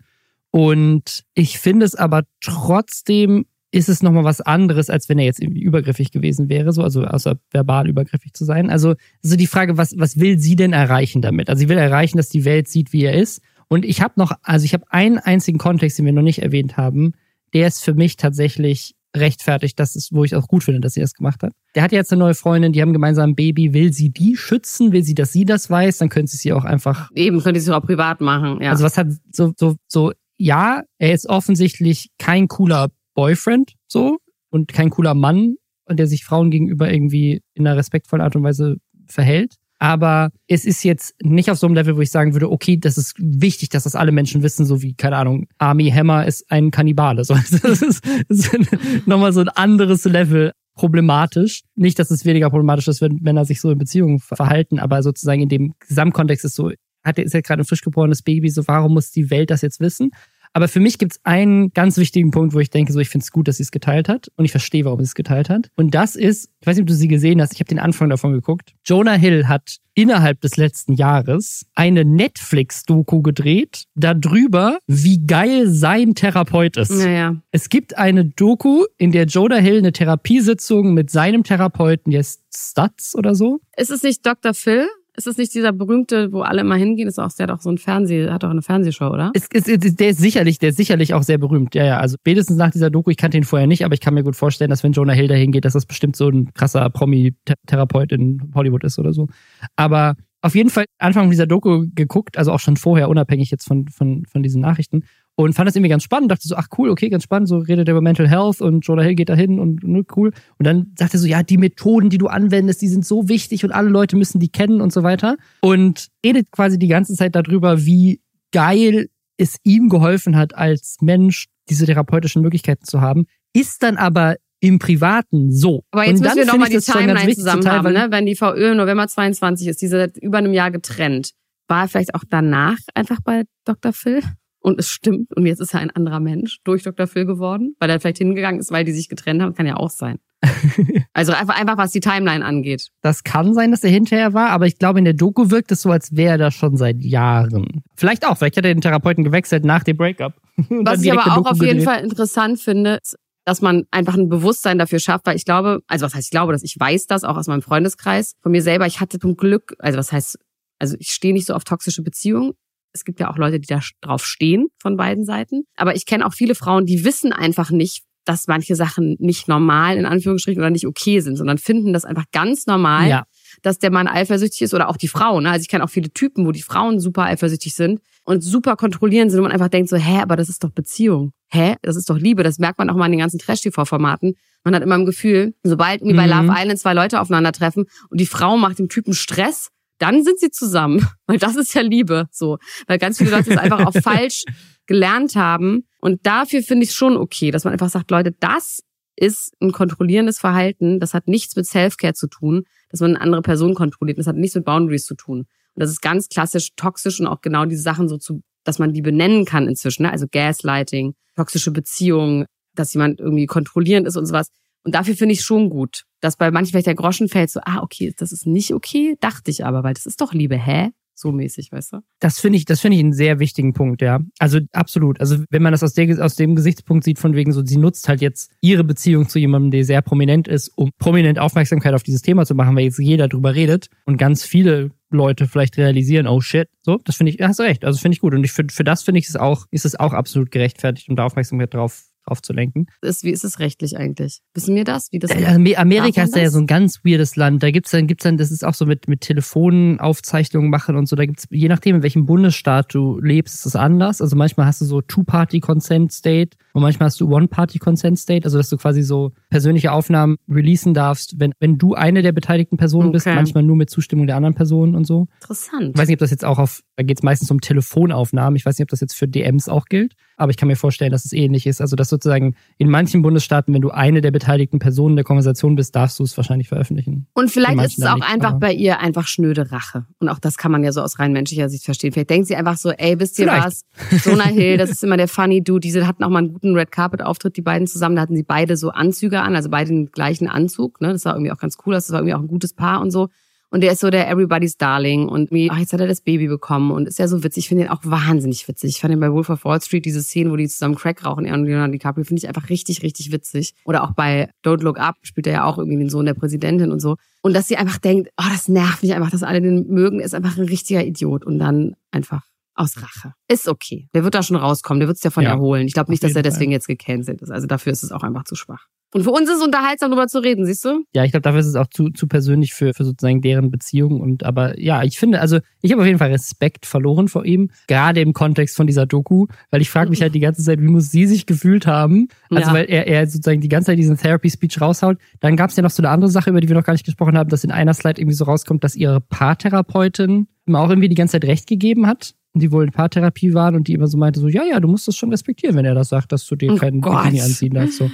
Speaker 1: Und ich finde es aber trotzdem ist es nochmal was anderes, als wenn er jetzt irgendwie übergriffig gewesen wäre, so, also außer verbal übergriffig zu sein. Also, also die Frage, was, was will sie denn erreichen damit? Also sie will erreichen, dass die Welt sieht, wie er ist. Und ich habe noch, also ich habe einen einzigen Kontext, den wir noch nicht erwähnt haben, der ist für mich tatsächlich rechtfertigt, das ist, wo ich auch gut finde, dass sie das gemacht hat. Der hat jetzt eine neue Freundin, die haben gemeinsam ein Baby. Will sie die schützen? Will sie, dass sie das weiß? Dann könnte sie sie auch einfach.
Speaker 2: Eben, könnte sie auch privat machen, ja.
Speaker 1: Also was hat so, so, so, ja, er ist offensichtlich kein cooler Boyfriend, so, und kein cooler Mann, der sich Frauen gegenüber irgendwie in einer respektvollen Art und Weise verhält. Aber es ist jetzt nicht auf so einem Level, wo ich sagen würde, okay, das ist wichtig, dass das alle Menschen wissen, so wie, keine Ahnung, Army Hammer ist ein Kannibale. So, das ist, das ist nochmal so ein anderes Level problematisch. Nicht, dass es weniger problematisch ist, wenn Männer sich so in Beziehungen verhalten, aber sozusagen in dem Gesamtkontext ist so, hat ist ja gerade ein frisch geborenes Baby, so warum muss die Welt das jetzt wissen? Aber für mich gibt es einen ganz wichtigen Punkt, wo ich denke, so ich finde es gut, dass sie es geteilt hat und ich verstehe, warum sie es geteilt hat. Und das ist, ich weiß nicht, ob du sie gesehen hast, ich habe den Anfang davon geguckt. Jonah Hill hat innerhalb des letzten Jahres eine Netflix-Doku gedreht, darüber, wie geil sein Therapeut ist.
Speaker 2: Naja.
Speaker 1: Es gibt eine Doku, in der Jonah Hill eine Therapiesitzung mit seinem Therapeuten, der ist Stutz oder so.
Speaker 2: Ist es nicht Dr. Phil? Ist es nicht dieser berühmte, wo alle immer hingehen? Ist auch, der hat auch so ein Fernseh, hat auch eine Fernsehshow, oder?
Speaker 1: Es, es, es, der ist sicherlich, der ist sicherlich auch sehr berühmt. Ja, ja. Also spätestens nach dieser Doku, ich kannte ihn vorher nicht, aber ich kann mir gut vorstellen, dass wenn Jonah Hill da hingeht, dass das bestimmt so ein krasser Promi-Therapeut in Hollywood ist oder so. Aber auf jeden Fall Anfang dieser Doku geguckt, also auch schon vorher, unabhängig jetzt von, von, von diesen Nachrichten und fand das irgendwie ganz spannend. Dachte so, ach cool, okay, ganz spannend. So redet er über Mental Health und Jonah Hill geht da hin und ne, cool. Und dann sagt er so, ja, die Methoden, die du anwendest, die sind so wichtig und alle Leute müssen die kennen und so weiter. Und redet quasi die ganze Zeit darüber, wie geil es ihm geholfen hat, als Mensch diese therapeutischen Möglichkeiten zu haben. Ist dann aber im Privaten so.
Speaker 2: Aber jetzt und müssen wir nochmal die Timeline zusammen haben, ne? Wenn die VÖ im November 22 ist, diese seit über einem Jahr getrennt. War er vielleicht auch danach einfach bei Dr. Phil? Und es stimmt und jetzt ist er ein anderer Mensch durch Dr. Phil geworden, weil er vielleicht hingegangen ist, weil die sich getrennt haben, kann ja auch sein. also einfach, einfach was die Timeline angeht.
Speaker 1: Das kann sein, dass er hinterher war, aber ich glaube, in der Doku wirkt es so, als wäre er das schon seit Jahren. Vielleicht auch, vielleicht hat er den Therapeuten gewechselt nach dem Breakup.
Speaker 2: was ich aber auch auf jeden Fall interessant finde, ist, dass man einfach ein Bewusstsein dafür schafft, weil ich glaube, also was heißt ich glaube, dass ich weiß das auch aus meinem Freundeskreis von mir selber. Ich hatte zum Glück, also was heißt, also ich stehe nicht so auf toxische Beziehungen, es gibt ja auch Leute, die da drauf stehen von beiden Seiten. Aber ich kenne auch viele Frauen, die wissen einfach nicht, dass manche Sachen nicht normal in Anführungsstrichen oder nicht okay sind, sondern finden das einfach ganz normal, ja. dass der Mann eifersüchtig ist oder auch die Frau. Ne? Also ich kenne auch viele Typen, wo die Frauen super eifersüchtig sind und super kontrollieren sind und man einfach denkt so, hä, aber das ist doch Beziehung. Hä, das ist doch Liebe. Das merkt man auch mal in den ganzen Trash-TV-Formaten. Man hat immer im Gefühl, sobald irgendwie mhm. bei Love Island zwei Leute aufeinandertreffen und die Frau macht dem Typen Stress, dann sind sie zusammen. Weil das ist ja Liebe, so. Weil ganz viele Leute es einfach auch falsch gelernt haben. Und dafür finde ich es schon okay, dass man einfach sagt, Leute, das ist ein kontrollierendes Verhalten. Das hat nichts mit Selfcare zu tun, dass man eine andere Person kontrolliert. Das hat nichts mit Boundaries zu tun. Und das ist ganz klassisch toxisch und auch genau diese Sachen so zu, dass man die benennen kann inzwischen. Ne? Also Gaslighting, toxische Beziehungen, dass jemand irgendwie kontrollierend ist und sowas. Und dafür finde ich schon gut, dass bei manchen vielleicht der Groschen fällt, so, ah, okay, das ist nicht okay, dachte ich aber, weil das ist doch Liebe, hä? So mäßig, weißt du?
Speaker 1: Das finde ich, das finde ich einen sehr wichtigen Punkt, ja. Also absolut. Also wenn man das aus, der, aus dem Gesichtspunkt sieht, von wegen so, sie nutzt halt jetzt ihre Beziehung zu jemandem, der sehr prominent ist, um prominent Aufmerksamkeit auf dieses Thema zu machen, weil jetzt jeder drüber redet und ganz viele Leute vielleicht realisieren, oh shit, so, das finde ich, hast recht, also finde ich gut. Und ich, für, für das finde ich es auch, ist es auch absolut gerechtfertigt, um da Aufmerksamkeit drauf aufzulenken.
Speaker 2: Ist, wie ist es rechtlich eigentlich? Wissen wir das? Wie das
Speaker 1: Äh, Amer- Amerika ist
Speaker 2: man
Speaker 1: ja
Speaker 2: das?
Speaker 1: so ein ganz weirdes Land. Da gibt's dann, gibt's dann, das ist auch so mit, mit Telefonaufzeichnungen machen und so. Da gibt's, je nachdem, in welchem Bundesstaat du lebst, ist es anders. Also manchmal hast du so Two-Party-Consent-State und manchmal hast du One-Party-Consent-State. Also dass du quasi so persönliche Aufnahmen releasen darfst, wenn, wenn du eine der beteiligten Personen bist,
Speaker 2: Okay.
Speaker 1: manchmal nur mit Zustimmung der anderen Personen und so.
Speaker 2: interessant.
Speaker 1: Ich weiß nicht, ob das jetzt auch auf, da geht's meistens um Telefonaufnahmen. Ich weiß nicht, ob das jetzt für DMs auch gilt, aber ich kann mir vorstellen, dass es ähnlich ist. Also, dass sozusagen in manchen Bundesstaaten, wenn du eine der beteiligten Personen der Konversation bist, darfst du es wahrscheinlich veröffentlichen.
Speaker 2: Und vielleicht ist es auch
Speaker 1: nicht,
Speaker 2: einfach bei ihr einfach schnöde Rache. Und auch das kann man ja so aus rein menschlicher Sicht verstehen. Vielleicht denkt sie einfach so, ey, wisst ihr
Speaker 1: Vielleicht.
Speaker 2: was? Jonah Hill, das ist immer der funny Dude. Diese hatten auch mal einen guten Red Carpet Auftritt, die beiden zusammen. Da hatten sie beide so Anzüge an, also beide den gleichen Anzug. Ne? Das war irgendwie auch ganz cool. Das war irgendwie auch ein gutes Paar und so. Und der ist so der Everybody's Darling und wie, ach, jetzt hat er das Baby bekommen und ist ja so witzig. Ich finde ihn auch wahnsinnig witzig. Ich fand ihn bei Wolf of Wall Street, diese Szene, wo die zusammen Crack rauchen, er und Leonardo DiCaprio, finde ich einfach richtig, richtig witzig. Oder auch bei Don't Look Up spielt er ja auch irgendwie den Sohn der Präsidentin und so. Und dass sie einfach denkt, oh, das nervt mich einfach, dass alle den mögen, ist einfach ein richtiger Idiot und dann einfach aus Rache. Ist okay. Der wird da schon rauskommen, der wird es davon
Speaker 1: Ja,
Speaker 2: erholen. Ich glaube nicht, dass er deswegen jetzt gecancelt ist. Also dafür ist es auch einfach zu schwach. Und für uns ist es unterhaltsam, darüber zu reden, siehst du?
Speaker 1: Ja, ich glaube, dafür ist es auch zu, zu persönlich für, für sozusagen deren Beziehung. Und aber ja, ich finde, also ich habe auf jeden Fall Respekt verloren vor ihm, gerade im Kontext von dieser Doku, weil ich frage mich halt die ganze Zeit, wie muss sie sich gefühlt haben? Also
Speaker 2: Ja.
Speaker 1: weil er, er sozusagen die ganze Zeit diesen Therapy-Speech raushaut. Dann gab es ja noch so eine andere Sache, über die wir noch gar nicht gesprochen haben, dass in einer Slide irgendwie so rauskommt, dass ihre Paartherapeutin ihm auch irgendwie die ganze Zeit recht gegeben hat. Und die wohl in Paartherapie waren und die immer so meinte, so, ja, ja, du musst das schon respektieren, wenn er das sagt, dass du dir
Speaker 2: Oh
Speaker 1: keinen. Bikini anziehen darfst. So.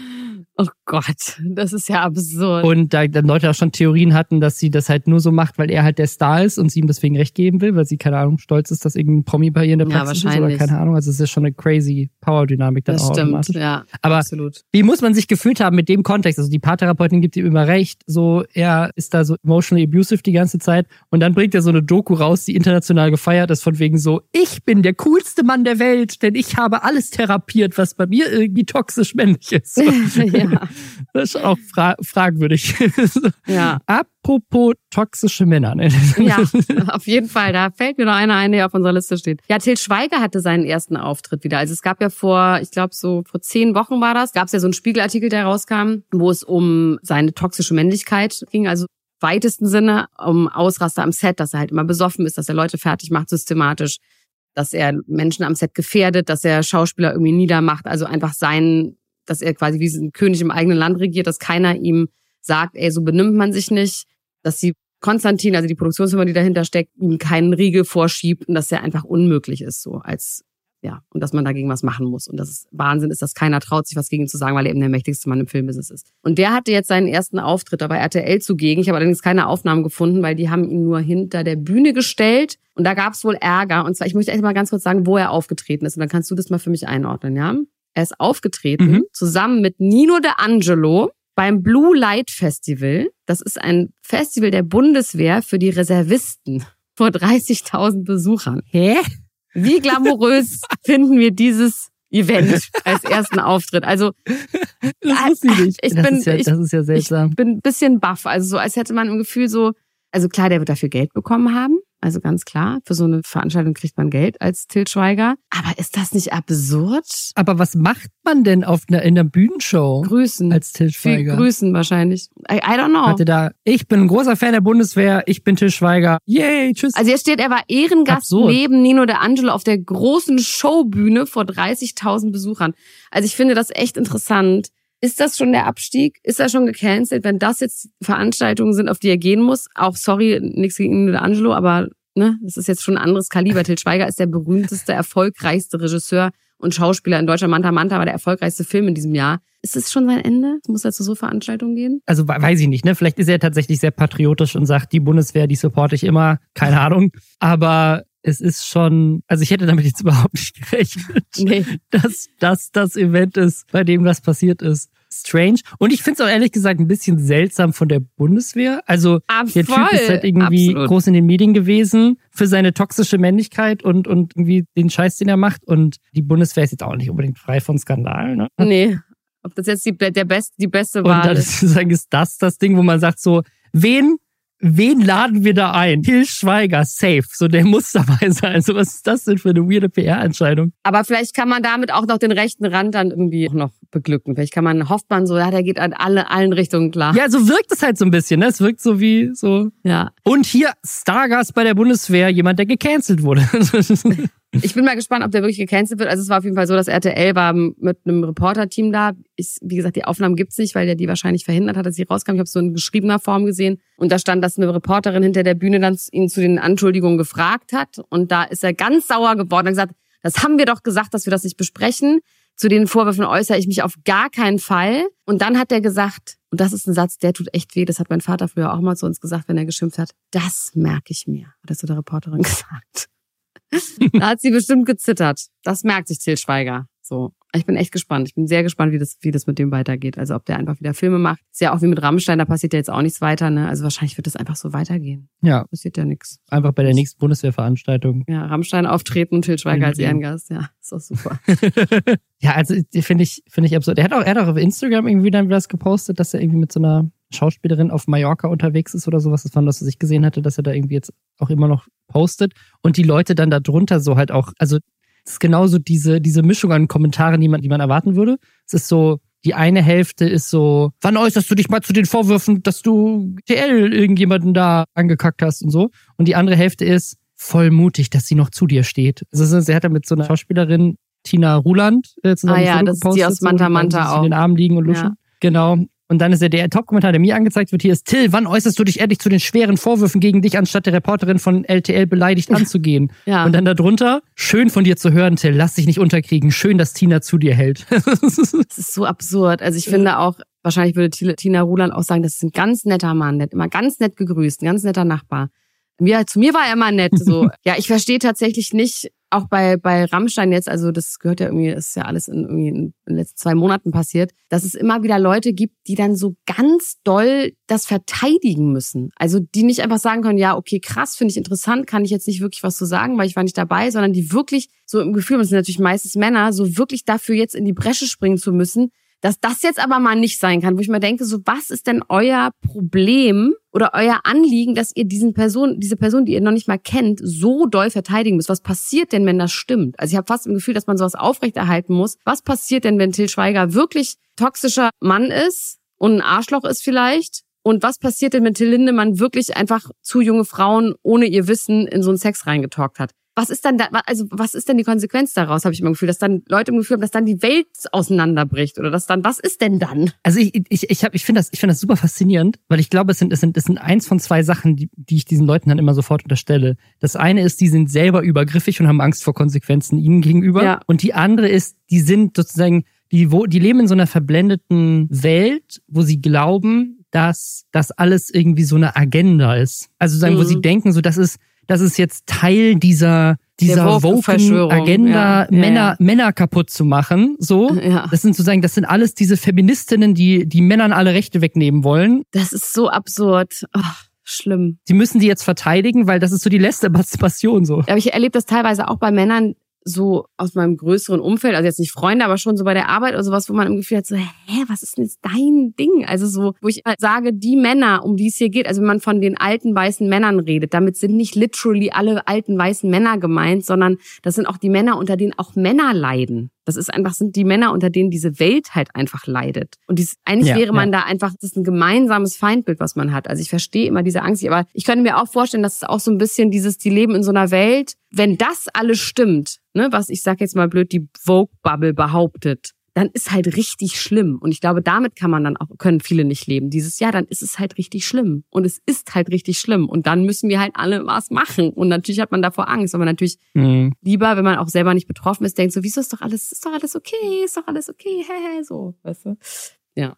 Speaker 2: Oh Gott, das ist ja absurd.
Speaker 1: Und da dann Leute auch schon Theorien hatten, dass sie das halt nur so macht, weil er halt der Star ist und sie ihm deswegen recht geben will, weil sie, keine Ahnung, stolz ist, dass irgendein Promi bei ihr in der
Speaker 2: Ja,
Speaker 1: Praxis ist oder keine Ahnung. Also es ist schon eine crazy Power-Dynamik dann
Speaker 2: das
Speaker 1: auch
Speaker 2: stimmt, ja,
Speaker 1: Aber
Speaker 2: absolut.
Speaker 1: wie muss man sich gefühlt haben mit dem Kontext? Also die Paartherapeutin gibt ihm immer recht, so er ist da so emotionally abusive die ganze Zeit und dann bringt er so eine Doku raus, die international gefeiert ist, von wegen so, ich bin der coolste Mann der Welt, denn ich habe alles therapiert, was bei mir irgendwie toxisch männlich ist.
Speaker 2: ja,
Speaker 1: Das ist auch fra fragwürdig.
Speaker 2: ja.
Speaker 1: Apropos toxische Männer. Ne?
Speaker 2: Ja, auf jeden Fall. Da fällt mir noch einer ein, der auf unserer Liste steht. Ja, Till Schweiger hatte seinen ersten Auftritt wieder. Also es gab ja vor, ich glaube so vor zehn Wochen war das, gab es ja so einen Spiegelartikel, der rauskam, wo es um seine toxische Männlichkeit ging. Also weitesten Sinne um Ausraster am Set, dass er halt immer besoffen ist, dass er Leute fertig macht systematisch, dass er Menschen am Set gefährdet, dass er Schauspieler irgendwie niedermacht. Also einfach sein, dass er quasi wie ein König im eigenen Land regiert, dass keiner ihm sagt, ey, so benimmt man sich nicht, dass sie Konstantin, also die Produktionsfirma, die dahinter steckt, ihm keinen Riegel vorschiebt und dass er einfach unmöglich ist, so als ja, und dass man dagegen was machen muss. Und dass es Wahnsinn ist, dass keiner traut, sich was gegen zu sagen, weil er eben der mächtigste Mann im Filmbusiness ist. Und der hatte jetzt seinen ersten Auftritt da bei RTL zugegen. Ich habe allerdings keine Aufnahmen gefunden, weil die haben ihn nur hinter der Bühne gestellt. Und da gab es wohl Ärger. Und zwar, ich möchte echt mal ganz kurz sagen, wo er aufgetreten ist. Und dann kannst du das mal für mich einordnen, ja? Er ist aufgetreten
Speaker 1: Mhm.
Speaker 2: zusammen mit Nino de Angelo beim Blue Light Festival. Das ist ein Festival der Bundeswehr für die Reservisten vor 30.000 Besuchern.
Speaker 1: Hä?
Speaker 2: Wie glamourös finden wir dieses Event als ersten Auftritt? Also
Speaker 1: Das wusste ich nicht.
Speaker 2: Ich
Speaker 1: das,
Speaker 2: bin-
Speaker 1: ja,
Speaker 2: ich-
Speaker 1: das ist ja seltsam.
Speaker 2: bin ein bisschen baff. Also so, als hätte man im Gefühl so, also klar, der wird dafür Geld bekommen haben. Also ganz klar, für so eine Veranstaltung kriegt man Geld als Til Schweiger. Aber ist das nicht absurd?
Speaker 1: Aber was macht man denn auf einer, in einer Bühnenshow
Speaker 2: Grüßen.
Speaker 1: als Til
Speaker 2: Viel
Speaker 1: Schweiger?
Speaker 2: Grüßen wahrscheinlich. I, I don't know.
Speaker 1: Hatte da, ich bin ein großer Fan der Bundeswehr, ich bin Til Schweiger. Yay, tschüss.
Speaker 2: Also hier steht, er war Ehrengast
Speaker 1: Absurd.
Speaker 2: neben Nino de Angelo auf der großen Showbühne vor 30.000 Besuchern. Also ich finde das echt interessant. Ist das schon der Abstieg? Ist er schon gecancelt? Wenn das jetzt Veranstaltungen sind, auf die er gehen muss, auch sorry, nichts gegen Angelo, aber ne, das ist jetzt schon ein anderes Kaliber. Til Schweiger ist der berühmteste, erfolgreichste Regisseur und Schauspieler in Deutschland. Manta Manta war der erfolgreichste Film in diesem Jahr. Ist es schon sein Ende? Muss er zu so Veranstaltungen gehen?
Speaker 1: also we- weiß ich nicht, ne? Vielleicht ist er tatsächlich sehr patriotisch und sagt, die Bundeswehr, die supporte ich immer, keine Ahnung. Aber es ist schon, also ich hätte damit jetzt überhaupt nicht gerechnet,
Speaker 2: Nee.
Speaker 1: dass das das Event ist, bei dem das passiert ist. Strange. Und ich finde es auch ehrlich gesagt ein bisschen seltsam von der Bundeswehr. Also
Speaker 2: Ah,
Speaker 1: der Typ ist halt irgendwie
Speaker 2: Absolut.
Speaker 1: groß in den Medien gewesen für seine toxische Männlichkeit und, und irgendwie den Scheiß, den er macht. Und die Bundeswehr ist jetzt auch nicht unbedingt frei von Skandalen. Ne?
Speaker 2: Nee. Ob das jetzt die, der best, die beste
Speaker 1: Und
Speaker 2: Wahl
Speaker 1: dann
Speaker 2: ist.
Speaker 1: ist, sozusagen ist das das Ding, wo man sagt so, wen wen laden wir da ein? Till Schweiger, safe. So, der muss dabei sein. So, was ist das denn für eine weirde PR-Entscheidung?
Speaker 2: Aber vielleicht kann man damit auch noch den rechten Rand dann irgendwie noch beglücken. Vielleicht kann man, hofft man so, ja, der geht an alle, allen Richtungen klar.
Speaker 1: Ja, so wirkt es halt so ein bisschen, ne? Es wirkt so wie so.
Speaker 2: Ja.
Speaker 1: Und hier Stargast bei der Bundeswehr, jemand, der gecancelt wurde.
Speaker 2: Ich bin mal gespannt, ob der wirklich gecancelt wird. Also es war auf jeden Fall so, dass RTL war mit einem Reporter-Team da. Ich, wie gesagt, die Aufnahmen gibt's nicht, weil der die wahrscheinlich verhindert hat, dass sie rauskam. Ich habe so in geschriebener Form gesehen. Und da stand, dass eine Reporterin hinter der Bühne dann ihn zu den Anschuldigungen gefragt hat. Und da ist er ganz sauer geworden und gesagt, das haben wir doch gesagt, dass wir das nicht besprechen. Zu den Vorwürfen äußere ich mich auf gar keinen Fall. Und dann hat er gesagt, und das ist ein Satz, der tut echt weh, das hat mein Vater früher auch mal zu uns gesagt, wenn er geschimpft hat, das merke ich mir, hat er zu der Reporterin gesagt da hat sie bestimmt gezittert. Das merkt sich Till Schweiger. So. Ich bin echt gespannt. Ich bin sehr gespannt, wie das, wie das mit dem weitergeht. Also ob der einfach wieder Filme macht. Ist ja auch wie mit Rammstein, da passiert ja jetzt auch nichts weiter, ne? Also wahrscheinlich wird das einfach so weitergehen.
Speaker 1: Ja.
Speaker 2: Passiert ja nichts.
Speaker 1: Einfach bei der nächsten Bundeswehrveranstaltung.
Speaker 2: Ja, Rammstein auftreten und Till Schweiger als Ehrengast. Ja, ist doch super.
Speaker 1: ja, also finde ich, finde ich absurd. Er hat auch, er hat auch auf Instagram irgendwie dann was gepostet, dass er irgendwie mit so einer Schauspielerin auf Mallorca unterwegs ist oder sowas. Das war das, was ich gesehen hatte, dass er da irgendwie jetzt auch immer noch postet. Und die Leute dann da drunter so halt auch, also es ist genauso diese, diese Mischung an Kommentaren, die man, die man erwarten würde. Es ist so, die eine Hälfte ist so, wann äußerst du dich mal zu den Vorwürfen, dass du TL irgendjemanden da angekackt hast und so. Und die andere Hälfte ist voll mutig, dass sie noch zu dir steht. Also sie hat da mit so einer Schauspielerin Tina Ruland
Speaker 2: äh, zusammen ah, ja, das ist die aus Manta Manta
Speaker 1: auch. in den Armen liegen und luschen. Ja. Genau. Und dann ist ja der Top-Kommentar, der mir angezeigt wird, hier ist Till, wann äußerst du dich ehrlich zu den schweren Vorwürfen gegen dich, anstatt der Reporterin von LTL beleidigt anzugehen?
Speaker 2: ja.
Speaker 1: Und dann darunter, schön von dir zu hören, Till, lass dich nicht unterkriegen, schön, dass Tina zu dir hält.
Speaker 2: das ist so absurd. Also ich finde auch, wahrscheinlich würde Tina Ruland auch sagen, das ist ein ganz netter Mann, der hat immer ganz nett gegrüßt, ein ganz netter Nachbar. Mir, zu mir war er immer nett. So, ja, ich verstehe tatsächlich nicht, auch bei, bei Rammstein jetzt, also das gehört ja irgendwie, das ist ja alles in, irgendwie in den letzten zwei Monaten passiert, dass es immer wieder Leute gibt, die dann so ganz doll das verteidigen müssen. Also die nicht einfach sagen können, ja, okay, krass, finde ich interessant, kann ich jetzt nicht wirklich was zu sagen, weil ich war nicht dabei, sondern die wirklich so im Gefühl, das sind natürlich meistens Männer, so wirklich dafür jetzt in die Bresche springen zu müssen, dass das jetzt aber mal nicht sein kann, wo ich mir denke, so was ist denn euer Problem oder euer Anliegen, dass ihr diesen Person, diese Person, die ihr noch nicht mal kennt, so doll verteidigen müsst? Was passiert denn, wenn das stimmt? Also ich habe fast im Gefühl, dass man sowas aufrechterhalten muss. Was passiert denn, wenn Till Schweiger wirklich toxischer Mann ist und ein Arschloch ist vielleicht? Und was passiert denn, wenn Till Lindemann wirklich einfach zu junge Frauen ohne ihr Wissen in so einen Sex reingetalkt hat? Was ist dann da, also was ist denn die Konsequenz daraus, habe ich immer Gefühl, dass dann Leute im Gefühl haben, dass dann die Welt auseinanderbricht oder dass dann, was ist denn dann?
Speaker 1: Also ich, ich, ich, hab, ich finde das, ich finde das super faszinierend, weil ich glaube, es sind, es sind, es sind eins von zwei Sachen, die, die ich diesen Leuten dann immer sofort unterstelle. Das eine ist, die sind selber übergriffig und haben Angst vor Konsequenzen ihnen gegenüber. Ja. Und die andere ist, die sind sozusagen, die, wo, die leben in so einer verblendeten Welt, wo sie glauben, dass das alles irgendwie so eine Agenda ist. Also sagen, mhm. wo sie denken, so das ist, das ist jetzt Teil dieser dieser woken Agenda, ja, Männer, ja. Männer kaputt zu machen. So, ja. das sind sozusagen, das sind alles diese Feministinnen, die die Männern alle Rechte wegnehmen wollen.
Speaker 2: Das ist so absurd. Oh, schlimm.
Speaker 1: Sie müssen die jetzt verteidigen, weil das ist so die letzte Passion so.
Speaker 2: Aber ich erlebe das teilweise auch bei Männern, so aus meinem größeren Umfeld, also jetzt nicht Freunde, aber schon so bei der Arbeit oder sowas, wo man im Gefühl hat, so, hä, was ist denn jetzt dein Ding? Also so, wo ich halt sage, die Männer, um die es hier geht, also wenn man von den alten weißen Männern redet, damit sind nicht literally alle alten weißen Männer gemeint, sondern das sind auch die Männer, unter denen auch Männer leiden. Das ist einfach, sind die Männer, unter denen diese Welt halt einfach leidet. Und dies, eigentlich ja, wäre man ja. da einfach, das ist ein gemeinsames Feindbild, was man hat. Also ich verstehe immer diese Angst, aber ich könnte mir auch vorstellen, dass es auch so ein bisschen dieses, die leben in so einer Welt, wenn das alles stimmt, ne, was ich sag jetzt mal blöd, die Vogue-Bubble behauptet, dann ist halt richtig schlimm. Und ich glaube, damit kann man dann auch, können viele nicht leben. Dieses Jahr, dann ist es halt richtig schlimm. Und es ist halt richtig schlimm. Und dann müssen wir halt alle was machen. Und natürlich hat man davor Angst. Aber natürlich mhm. lieber, wenn man auch selber nicht betroffen ist, denkt so, wieso ist doch alles, ist doch alles okay, ist doch alles okay, hä, hä, so, weißt du? Ja.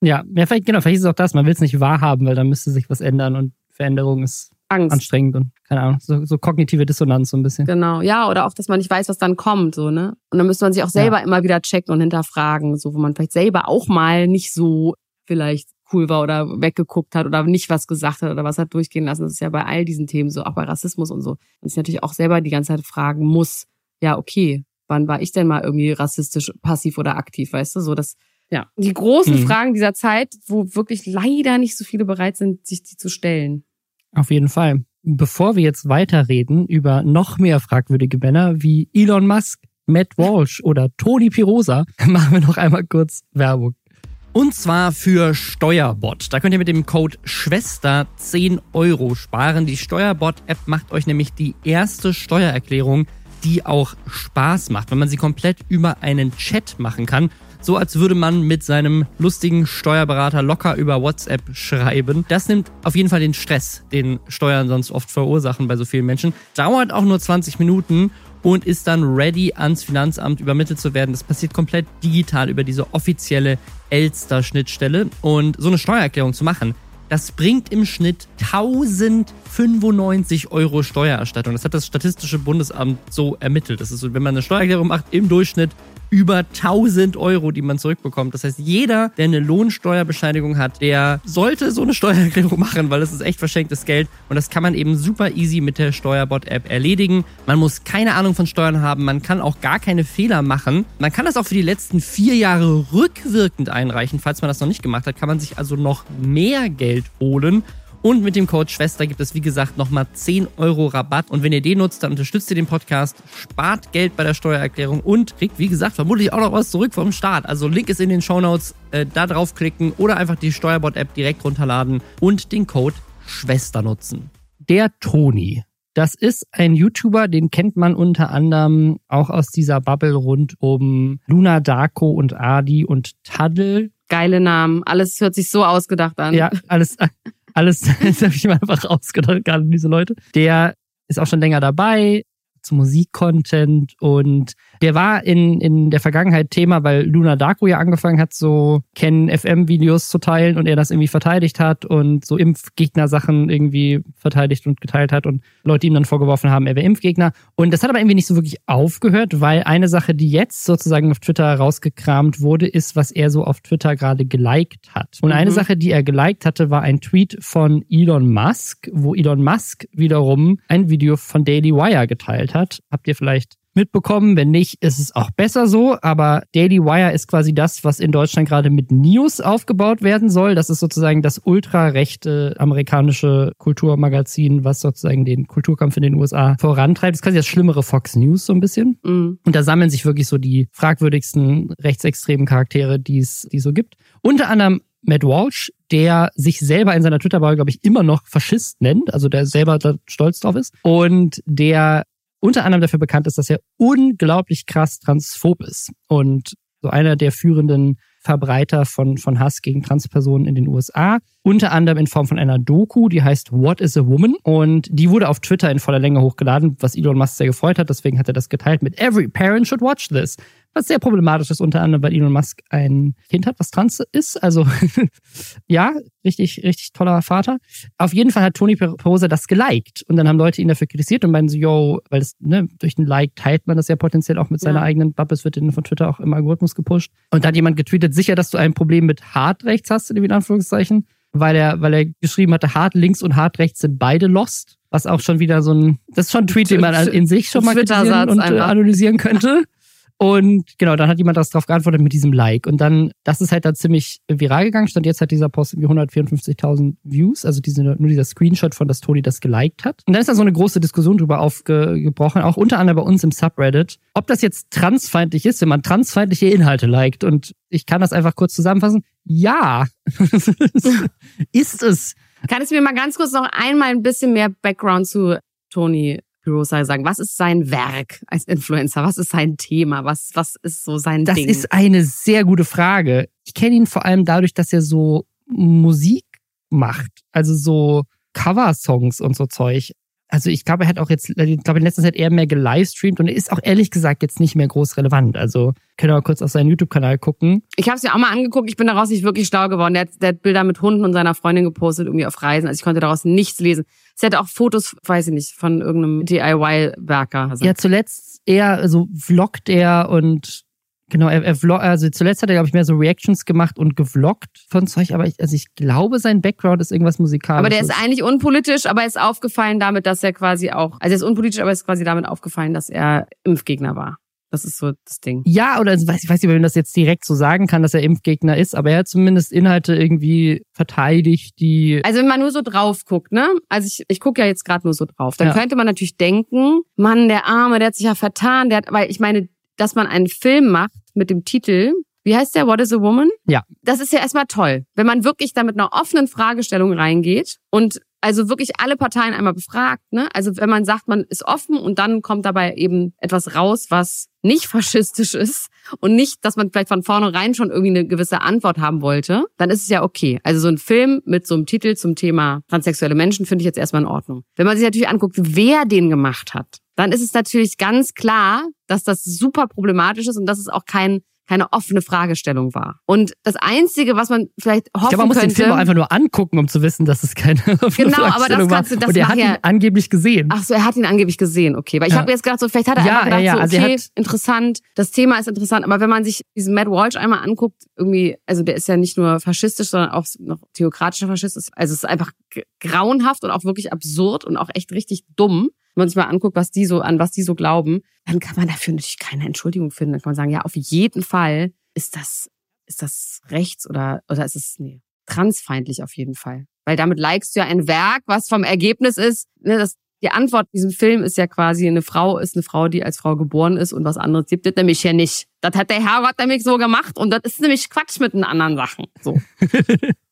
Speaker 1: Ja, ja, vielleicht, genau, vielleicht ist es auch das, man will es nicht wahrhaben, weil dann müsste sich was ändern und Veränderung ist Angst. anstrengend und keine Ahnung, so, so kognitive Dissonanz so ein bisschen.
Speaker 2: Genau, ja, oder auch, dass man nicht weiß, was dann kommt, so, ne? Und dann müsste man sich auch selber ja. immer wieder checken und hinterfragen, so, wo man vielleicht selber auch mal nicht so vielleicht cool war oder weggeguckt hat oder nicht was gesagt hat oder was hat durchgehen lassen. Das ist ja bei all diesen Themen so, auch bei Rassismus und so. Und sich natürlich auch selber die ganze Zeit fragen muss, ja, okay, wann war ich denn mal irgendwie rassistisch, passiv oder aktiv, weißt du? So, das, ja. Die großen mhm. Fragen dieser Zeit, wo wirklich leider nicht so viele bereit sind, sich die zu stellen.
Speaker 1: Auf jeden Fall. Bevor wir jetzt weiterreden über noch mehr fragwürdige Männer wie Elon Musk, Matt Walsh oder Tony Pirosa, machen wir noch einmal kurz Werbung. Und zwar für Steuerbot. Da könnt ihr mit dem Code Schwester 10 Euro sparen. Die Steuerbot-App macht euch nämlich die erste Steuererklärung, die auch Spaß macht, wenn man sie komplett über einen Chat machen kann. So als würde man mit seinem lustigen Steuerberater locker über WhatsApp schreiben. Das nimmt auf jeden Fall den Stress, den Steuern sonst oft verursachen bei so vielen Menschen. Dauert auch nur 20 Minuten und ist dann ready ans Finanzamt übermittelt zu werden. Das passiert komplett digital über diese offizielle Elster-Schnittstelle. Und so eine Steuererklärung zu machen, das bringt im Schnitt 1095 Euro Steuererstattung. Das hat das Statistische Bundesamt so ermittelt. Das ist so, wenn man eine Steuererklärung macht, im Durchschnitt über 1000 Euro, die man zurückbekommt. Das heißt, jeder, der eine Lohnsteuerbescheinigung hat, der sollte so eine Steuererklärung machen, weil das ist echt verschenktes Geld und das kann man eben super easy mit der Steuerbot-App erledigen. Man muss keine Ahnung von Steuern haben, man kann auch gar keine Fehler machen. Man kann das auch für die letzten vier Jahre rückwirkend einreichen. Falls man das noch nicht gemacht hat, kann man sich also noch mehr Geld holen. Und mit dem Code Schwester gibt es, wie gesagt, nochmal 10 Euro Rabatt. Und wenn ihr den nutzt, dann unterstützt ihr den Podcast, spart Geld bei der Steuererklärung und kriegt, wie gesagt, vermutlich auch noch was zurück vom Start. Also Link ist in den Show Notes, äh, da draufklicken oder einfach die Steuerbot-App direkt runterladen und den Code Schwester nutzen. Der Toni. Das ist ein YouTuber, den kennt man unter anderem auch aus dieser Bubble rund um Luna Darko und Adi und Taddle.
Speaker 2: Geile Namen. Alles hört sich so ausgedacht an.
Speaker 1: Ja, alles alles, das habe ich mir einfach ausgedacht, gerade diese Leute. Der ist auch schon länger dabei, zu Musikcontent und der war in, in der Vergangenheit Thema, weil Luna Darko ja angefangen hat, so Ken-FM-Videos zu teilen und er das irgendwie verteidigt hat und so Impfgegner-Sachen irgendwie verteidigt und geteilt hat und Leute ihm dann vorgeworfen haben, er wäre Impfgegner. Und das hat aber irgendwie nicht so wirklich aufgehört, weil eine Sache, die jetzt sozusagen auf Twitter rausgekramt wurde, ist, was er so auf Twitter gerade geliked hat. Und eine mhm. Sache, die er geliked hatte, war ein Tweet von Elon Musk, wo Elon Musk wiederum ein Video von Daily Wire geteilt hat. Habt ihr vielleicht mitbekommen. Wenn nicht, ist es auch besser so. Aber Daily Wire ist quasi das, was in Deutschland gerade mit News aufgebaut werden soll. Das ist sozusagen das ultrarechte amerikanische Kulturmagazin, was sozusagen den Kulturkampf in den USA vorantreibt. Das ist quasi das schlimmere Fox News so ein bisschen. Mhm. Und da sammeln sich wirklich so die fragwürdigsten rechtsextremen Charaktere, die es die so gibt. Unter anderem Matt Walsh, der sich selber in seiner Twitter-Bio, glaube ich, immer noch Faschist nennt, also der selber da stolz drauf ist und der unter anderem dafür bekannt ist, dass er unglaublich krass transphob ist und so einer der führenden Verbreiter von, von Hass gegen Transpersonen in den USA. Unter anderem in Form von einer Doku, die heißt What is a Woman? Und die wurde auf Twitter in voller Länge hochgeladen, was Elon Musk sehr gefreut hat. Deswegen hat er das geteilt mit Every parent should watch this was sehr problematisch ist, unter anderem, weil Elon Musk ein Kind hat, was trans ist. Also ja, richtig, richtig toller Vater. Auf jeden Fall hat Tony Perosa das geliked und dann haben Leute ihn dafür kritisiert und meinen so, yo, weil das, ne, durch den Like teilt man das ja potenziell auch mit seiner ja. eigenen Bubble, es wird von Twitter auch im Algorithmus gepusht. Und da hat jemand getweetet, sicher, dass du ein Problem mit hart rechts hast, in Anführungszeichen, weil er, weil er geschrieben hatte, hart links und hart rechts sind beide lost. Was auch schon wieder so ein, das ist schon ein Tweet, den man in sich schon mal kritisieren und äh, analysieren könnte. Und genau, dann hat jemand das drauf geantwortet mit diesem Like. Und dann, das ist halt dann ziemlich viral gegangen. Stand jetzt hat dieser Post irgendwie 154.000 Views, also diese, nur dieser Screenshot von, dass Toni das geliked hat. Und dann ist da so eine große Diskussion drüber aufgebrochen, auch unter anderem bei uns im Subreddit, ob das jetzt transfeindlich ist, wenn man transfeindliche Inhalte liked. Und ich kann das einfach kurz zusammenfassen. Ja, ist es.
Speaker 2: Kannst du mir mal ganz kurz noch einmal ein bisschen mehr Background zu Toni Pirosa sagen? Was ist sein Werk als Influencer? Was ist sein Thema? Was, was ist so sein
Speaker 1: das
Speaker 2: Ding?
Speaker 1: Das ist eine sehr gute Frage. Ich kenne ihn vor allem dadurch, dass er so Musik macht. Also so Cover-Songs und so Zeug also ich glaube, er hat auch jetzt, ich glaube in letzter Zeit eher mehr gelivestreamt und er ist auch ehrlich gesagt jetzt nicht mehr groß relevant. Also können wir mal kurz auf seinen YouTube-Kanal gucken.
Speaker 2: Ich habe es mir auch mal angeguckt, ich bin daraus nicht wirklich schlau geworden. Der hat, der hat Bilder mit Hunden und seiner Freundin gepostet, irgendwie auf Reisen. Also ich konnte daraus nichts lesen. Es hätte auch Fotos, weiß ich nicht, von irgendeinem DIY-Werker.
Speaker 1: Ja, zuletzt eher, so vloggt er und Genau, er, er vlog, also zuletzt hat er, glaube ich, mehr so Reactions gemacht und gevloggt von Zeug, aber ich, also ich glaube, sein Background ist irgendwas musikalisches.
Speaker 2: Aber der ist eigentlich unpolitisch, aber er ist aufgefallen damit, dass er quasi auch, also er ist unpolitisch, aber er ist quasi damit aufgefallen, dass er Impfgegner war. Das ist so das Ding.
Speaker 1: Ja, oder ich weiß, ich weiß nicht, ob man das jetzt direkt so sagen kann, dass er Impfgegner ist, aber er hat zumindest Inhalte irgendwie verteidigt, die.
Speaker 2: Also wenn man nur so drauf guckt, ne? Also ich, ich gucke ja jetzt gerade nur so drauf. Dann
Speaker 1: Ja.
Speaker 2: könnte man natürlich denken, Mann, der Arme, der hat sich ja vertan, der hat, weil ich meine, dass man einen Film macht mit dem Titel, wie heißt der, What is a Woman?
Speaker 1: Ja.
Speaker 2: Das ist ja erstmal toll. Wenn man wirklich da mit einer offenen Fragestellung reingeht und also wirklich alle Parteien einmal befragt, ne? Also wenn man sagt, man ist offen und dann kommt dabei eben etwas raus, was nicht faschistisch ist und nicht, dass man vielleicht von vornherein schon irgendwie eine gewisse Antwort haben wollte, dann ist es ja okay. Also so ein Film mit so einem Titel zum Thema transsexuelle Menschen finde ich jetzt erstmal in Ordnung. Wenn man sich natürlich anguckt, wer den gemacht hat, dann ist es natürlich ganz klar, dass das super problematisch ist und dass es auch kein keine offene Fragestellung war. Und das Einzige, was man vielleicht hoffen
Speaker 1: Ich glaube, man muss den Film auch einfach nur angucken, um zu wissen, dass es keine
Speaker 2: Genau, aber das
Speaker 1: Fragestellung war.
Speaker 2: kannst du- das
Speaker 1: Und er hat ihn angeblich gesehen.
Speaker 2: Ach so, er hat ihn angeblich gesehen, okay. Weil ich
Speaker 1: Ja.
Speaker 2: habe jetzt gedacht, so vielleicht hat er
Speaker 1: Ja,
Speaker 2: einfach gedacht,
Speaker 1: ja, ja,
Speaker 2: so,
Speaker 1: also er
Speaker 2: okay, interessant, das Thema ist interessant. Aber wenn man sich diesen Matt Walsh einmal anguckt, irgendwie, also der ist ja nicht nur faschistisch, sondern auch noch theokratischer Faschist. Also es ist einfach grauenhaft und auch wirklich absurd und auch echt richtig dumm. Wenn man sich mal anguckt, was die so, an was die so glauben, dann kann man dafür natürlich keine Entschuldigung finden. Dann kann man sagen, ja, auf jeden Fall ist das, ist das rechts oder, oder ist es, nee, transfeindlich auf jeden Fall. Weil damit likest du ja ein Werk, was vom Ergebnis ist, ne, das, die Antwort in diesem Film ist ja quasi, eine Frau ist eine Frau, die als Frau geboren ist und was anderes gibt es nämlich hier nicht. Das hat der Herrgott nämlich so gemacht und das ist nämlich Quatsch mit den anderen Sachen. So.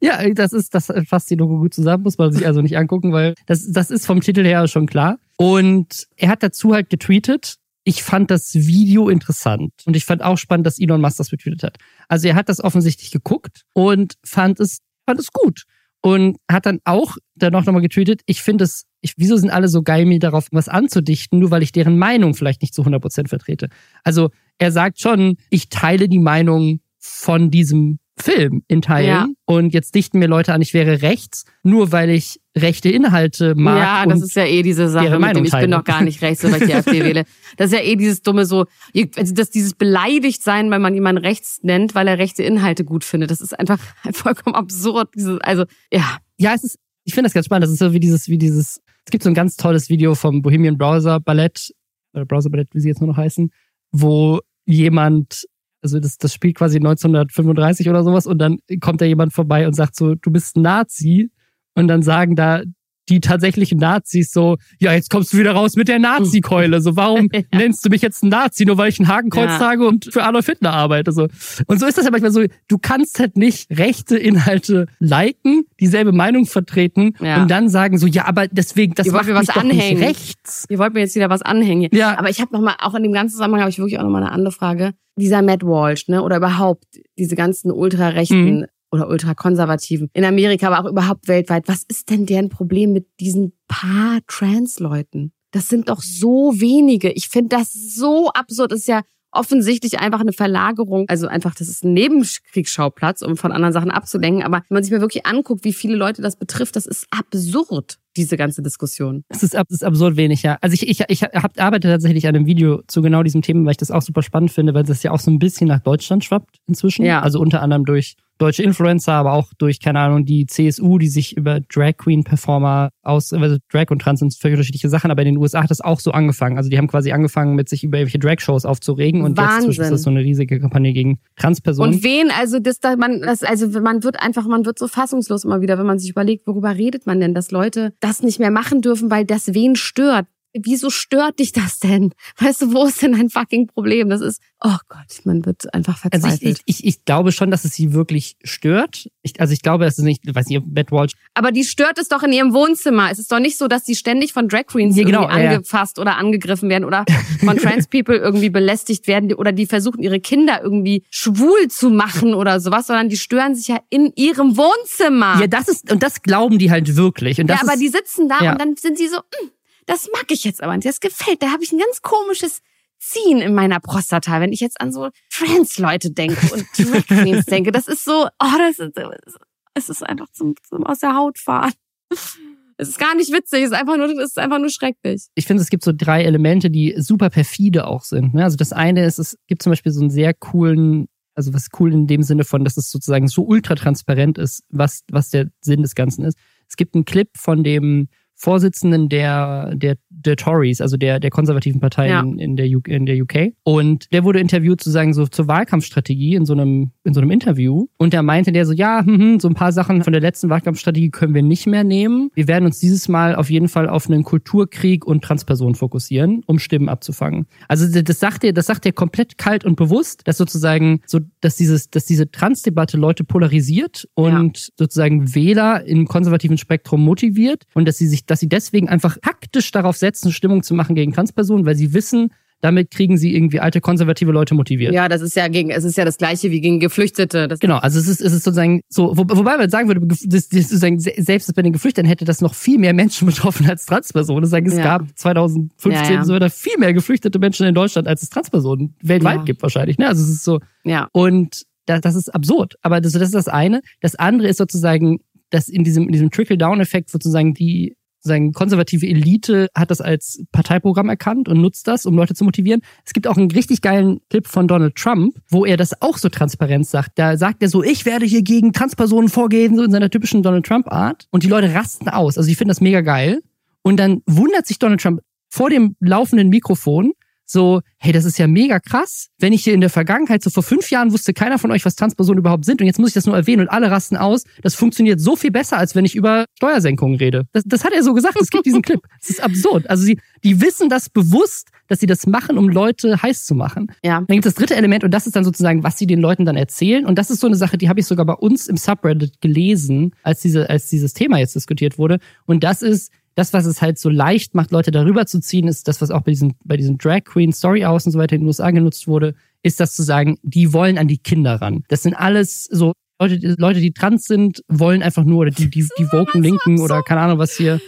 Speaker 1: Ja, das ist, das fasst die Doku gut zusammen, muss man sich also nicht angucken, weil das, das ist vom Titel her schon klar. Und er hat dazu halt getweetet, ich fand das Video interessant und ich fand auch spannend, dass Elon Musk das getweetet hat. Also er hat das offensichtlich geguckt und fand es, fand es gut. Und hat dann auch dann auch nochmal getweetet, ich finde es, ich, wieso sind alle so geil, mir darauf was anzudichten, nur weil ich deren Meinung vielleicht nicht zu 100% vertrete. Also er sagt schon, ich teile die Meinung von diesem Film in Teilen
Speaker 2: Ja.
Speaker 1: und jetzt dichten mir Leute an, ich wäre rechts, nur weil ich rechte Inhalte mag.
Speaker 2: ja, das ist ja eh diese Sache mit dem, ich bin doch gar nicht rechts, weil ich die AfD wähle. Das ist ja eh dieses dumme so, also das dieses beleidigt sein, weil man jemanden rechts nennt, weil er rechte Inhalte gut findet. Das ist einfach vollkommen absurd. Dieses, also, ja.
Speaker 1: Ja, es ist, ich finde das ganz spannend. Das ist so wie dieses, wie dieses, es gibt so ein ganz tolles Video vom Bohemian Browser Ballett, oder Browser Ballett, wie sie jetzt nur noch heißen, wo jemand, also das, das spielt quasi 1935 oder sowas und dann kommt da jemand vorbei und sagt so, du bist Nazi. Und dann sagen da die tatsächlichen Nazis so, ja, jetzt kommst du wieder raus mit der Nazi-Keule. So, warum
Speaker 2: Ja.
Speaker 1: nennst du mich jetzt ein Nazi, nur weil ich ein Hakenkreuz
Speaker 2: Ja.
Speaker 1: trage und für Adolf Hitler arbeite? So. Und so ist das ja manchmal so, du kannst halt nicht rechte Inhalte liken, dieselbe Meinung vertreten
Speaker 2: Ja.
Speaker 1: und dann sagen so, ja, aber deswegen, das
Speaker 2: Ihr wollt
Speaker 1: macht
Speaker 2: mir was anhängen.
Speaker 1: nicht rechts.
Speaker 2: Ihr wollt mir jetzt wieder was anhängen.
Speaker 1: Ja.
Speaker 2: Aber ich habe noch mal, auch in dem ganzen Zusammenhang habe ich wirklich auch noch mal eine andere Frage. Dieser Matt Walsh, ne, oder überhaupt diese ganzen ultrarechten
Speaker 1: Mhm.
Speaker 2: Oder ultrakonservativen in Amerika, aber auch überhaupt weltweit. Was ist denn deren Problem mit diesen paar Trans-Leuten? Das sind doch so wenige. Ich finde das so absurd. Das ist ja offensichtlich einfach eine Verlagerung. Also einfach, das ist ein Nebenkriegsschauplatz, um von anderen Sachen abzulenken. Aber wenn man sich mal wirklich anguckt, wie viele Leute das betrifft, das ist absurd, diese ganze Diskussion.
Speaker 1: Es ist, es ist absurd wenig, ja. Also ich, ich, ich hab, arbeite tatsächlich an einem Video zu genau diesem Thema, weil ich das auch super spannend finde, weil das ja auch so ein bisschen nach Deutschland schwappt inzwischen.
Speaker 2: Ja.
Speaker 1: Also unter anderem durch deutsche Influencer, aber auch durch, keine Ahnung, die CSU, die sich über Drag Queen Performer aus, also Drag und Trans sind völlig unterschiedliche Sachen, aber in den USA hat das auch so angefangen. Also die haben quasi angefangen, mit sich über irgendwelche Drag-Shows aufzuregen und jetzt
Speaker 2: Wahnsinn.
Speaker 1: ist das so eine riesige Kampagne gegen Transpersonen.
Speaker 2: Und wen, also das, da man, das, also man wird einfach, man wird so fassungslos immer wieder, wenn man sich überlegt, worüber redet man denn, dass Leute das nicht mehr machen dürfen, weil das wen stört. Wieso stört dich das denn? Weißt du, wo ist denn ein fucking Problem? Das ist, oh Gott, man wird einfach
Speaker 1: Also ich,
Speaker 2: verzweifelt.
Speaker 1: ich, ich, glaube schon, dass es sie wirklich stört. Ich, also ich glaube, dass es nicht, ich weiß nicht, Matt Walsh
Speaker 2: Aber die stört es doch in ihrem Wohnzimmer. Es ist doch nicht so, dass die ständig von Drag Queens
Speaker 1: Ja, genau,
Speaker 2: irgendwie
Speaker 1: ja, ja.
Speaker 2: angefasst oder angegriffen werden oder von Trans People irgendwie belästigt werden oder die versuchen, ihre Kinder irgendwie schwul zu machen oder sowas, sondern die stören sich ja in ihrem Wohnzimmer.
Speaker 1: Ja, das ist, und das glauben die halt wirklich. Und das
Speaker 2: ja, aber
Speaker 1: ist,
Speaker 2: die sitzen da
Speaker 1: ja.
Speaker 2: und dann sind sie so, "Hm, das mag ich jetzt aber nicht, das gefällt. Da habe ich ein ganz komisches Ziehen in meiner Prostata, wenn ich jetzt an so Trans-Leute denke und Drag Queens denke. Das ist so, oh, das ist, es ist einfach zum, zum aus der Haut fahren. Es ist gar nicht witzig, es ist einfach nur, es ist einfach nur schrecklich.
Speaker 1: ich finde, es gibt so drei Elemente, die super perfide auch sind. Ne? Also das eine ist, es gibt zum Beispiel so einen sehr coolen, also was cool in dem Sinne von, dass es sozusagen so ultra transparent ist, was, was der Sinn des Ganzen ist. Es gibt einen Clip von dem Vorsitzenden der, der, der Tories, also der, der konservativen Partei
Speaker 2: Ja.
Speaker 1: in, in, der, U- in der UK. Und der wurde interviewt sozusagen so zur Wahlkampfstrategie in so einem, in so einem Interview. Und da meinte der so, ja, hm, hm, so ein paar Sachen von der letzten Wahlkampfstrategie können wir nicht mehr nehmen. Wir werden uns dieses Mal auf jeden Fall auf einen Kulturkrieg und Transpersonen fokussieren, um Stimmen abzufangen. Also das- sagt er, das sagt er komplett kalt und bewusst, dass sozusagen so, dass dieses, dass diese Transdebatte Leute polarisiert und sozusagen Wähler im konservativen Spektrum motiviert und dass sie sich, dass sie deswegen einfach taktisch darauf setzen, Stimmung zu machen gegen Transpersonen, weil sie wissen, damit kriegen sie irgendwie alte konservative Leute motiviert.
Speaker 2: Ja, das ist ja gegen, es ist ja das gleiche wie gegen Geflüchtete. Das
Speaker 1: Genau, also es ist, es ist sozusagen so, wo, wobei man sagen würde, das, das sozusagen, se- selbst bei den Geflüchteten hätte das noch viel mehr Menschen betroffen als Transpersonen. Sagen, es
Speaker 2: Ja.
Speaker 1: gab 2015
Speaker 2: Ja, ja.
Speaker 1: so oder viel mehr geflüchtete Menschen in Deutschland, als es Transpersonen weltweit
Speaker 2: Ja.
Speaker 1: gibt wahrscheinlich. Ne? Also es ist so,
Speaker 2: ja.
Speaker 1: und das, das ist absurd. Aber das, das ist das eine. Das andere ist sozusagen, dass in diesem, in diesem Trickle-Down-Effekt sozusagen die sozusagen konservative Elite hat das als Parteiprogramm erkannt und nutzt das, um Leute zu motivieren. Es gibt auch einen richtig geilen Clip von Donald Trump, wo er das auch so transparent sagt. Da sagt er so, ich werde hier gegen Transpersonen vorgehen, so in seiner typischen Donald Trump-Art. Und die Leute rasten aus. Also die finden das mega geil. Und dann wundert sich Donald Trump vor dem laufenden Mikrofon, so, hey, das ist ja mega krass. Wenn ich hier in der Vergangenheit, so vor fünf Jahren wusste keiner von euch, was Transpersonen überhaupt sind und jetzt muss ich das nur erwähnen und alle rasten aus. Das funktioniert so viel besser, als wenn ich über Steuersenkungen rede. Das, das hat er so gesagt, es gibt diesen Clip. Das ist absurd. Also sie, die wissen das bewusst, dass sie das machen, um Leute heiß zu machen.
Speaker 2: Ja.
Speaker 1: Dann gibt es das dritte Element und das ist dann sozusagen, was sie den Leuten dann erzählen. Und das ist so eine Sache, die habe ich sogar bei uns im Subreddit gelesen, als, diese, als dieses Thema jetzt diskutiert wurde. Und das ist, das, was es halt so leicht macht, Leute darüber zu ziehen, ist das, was auch bei diesen, bei diesen Drag Queen Story House und so weiter in den USA genutzt wurde, ist das zu sagen, die wollen an die Kinder ran. Das sind alles so Leute, die- Leute, die trans sind, wollen einfach nur, oder die, die, die woken Linken oder keine Ahnung was hier,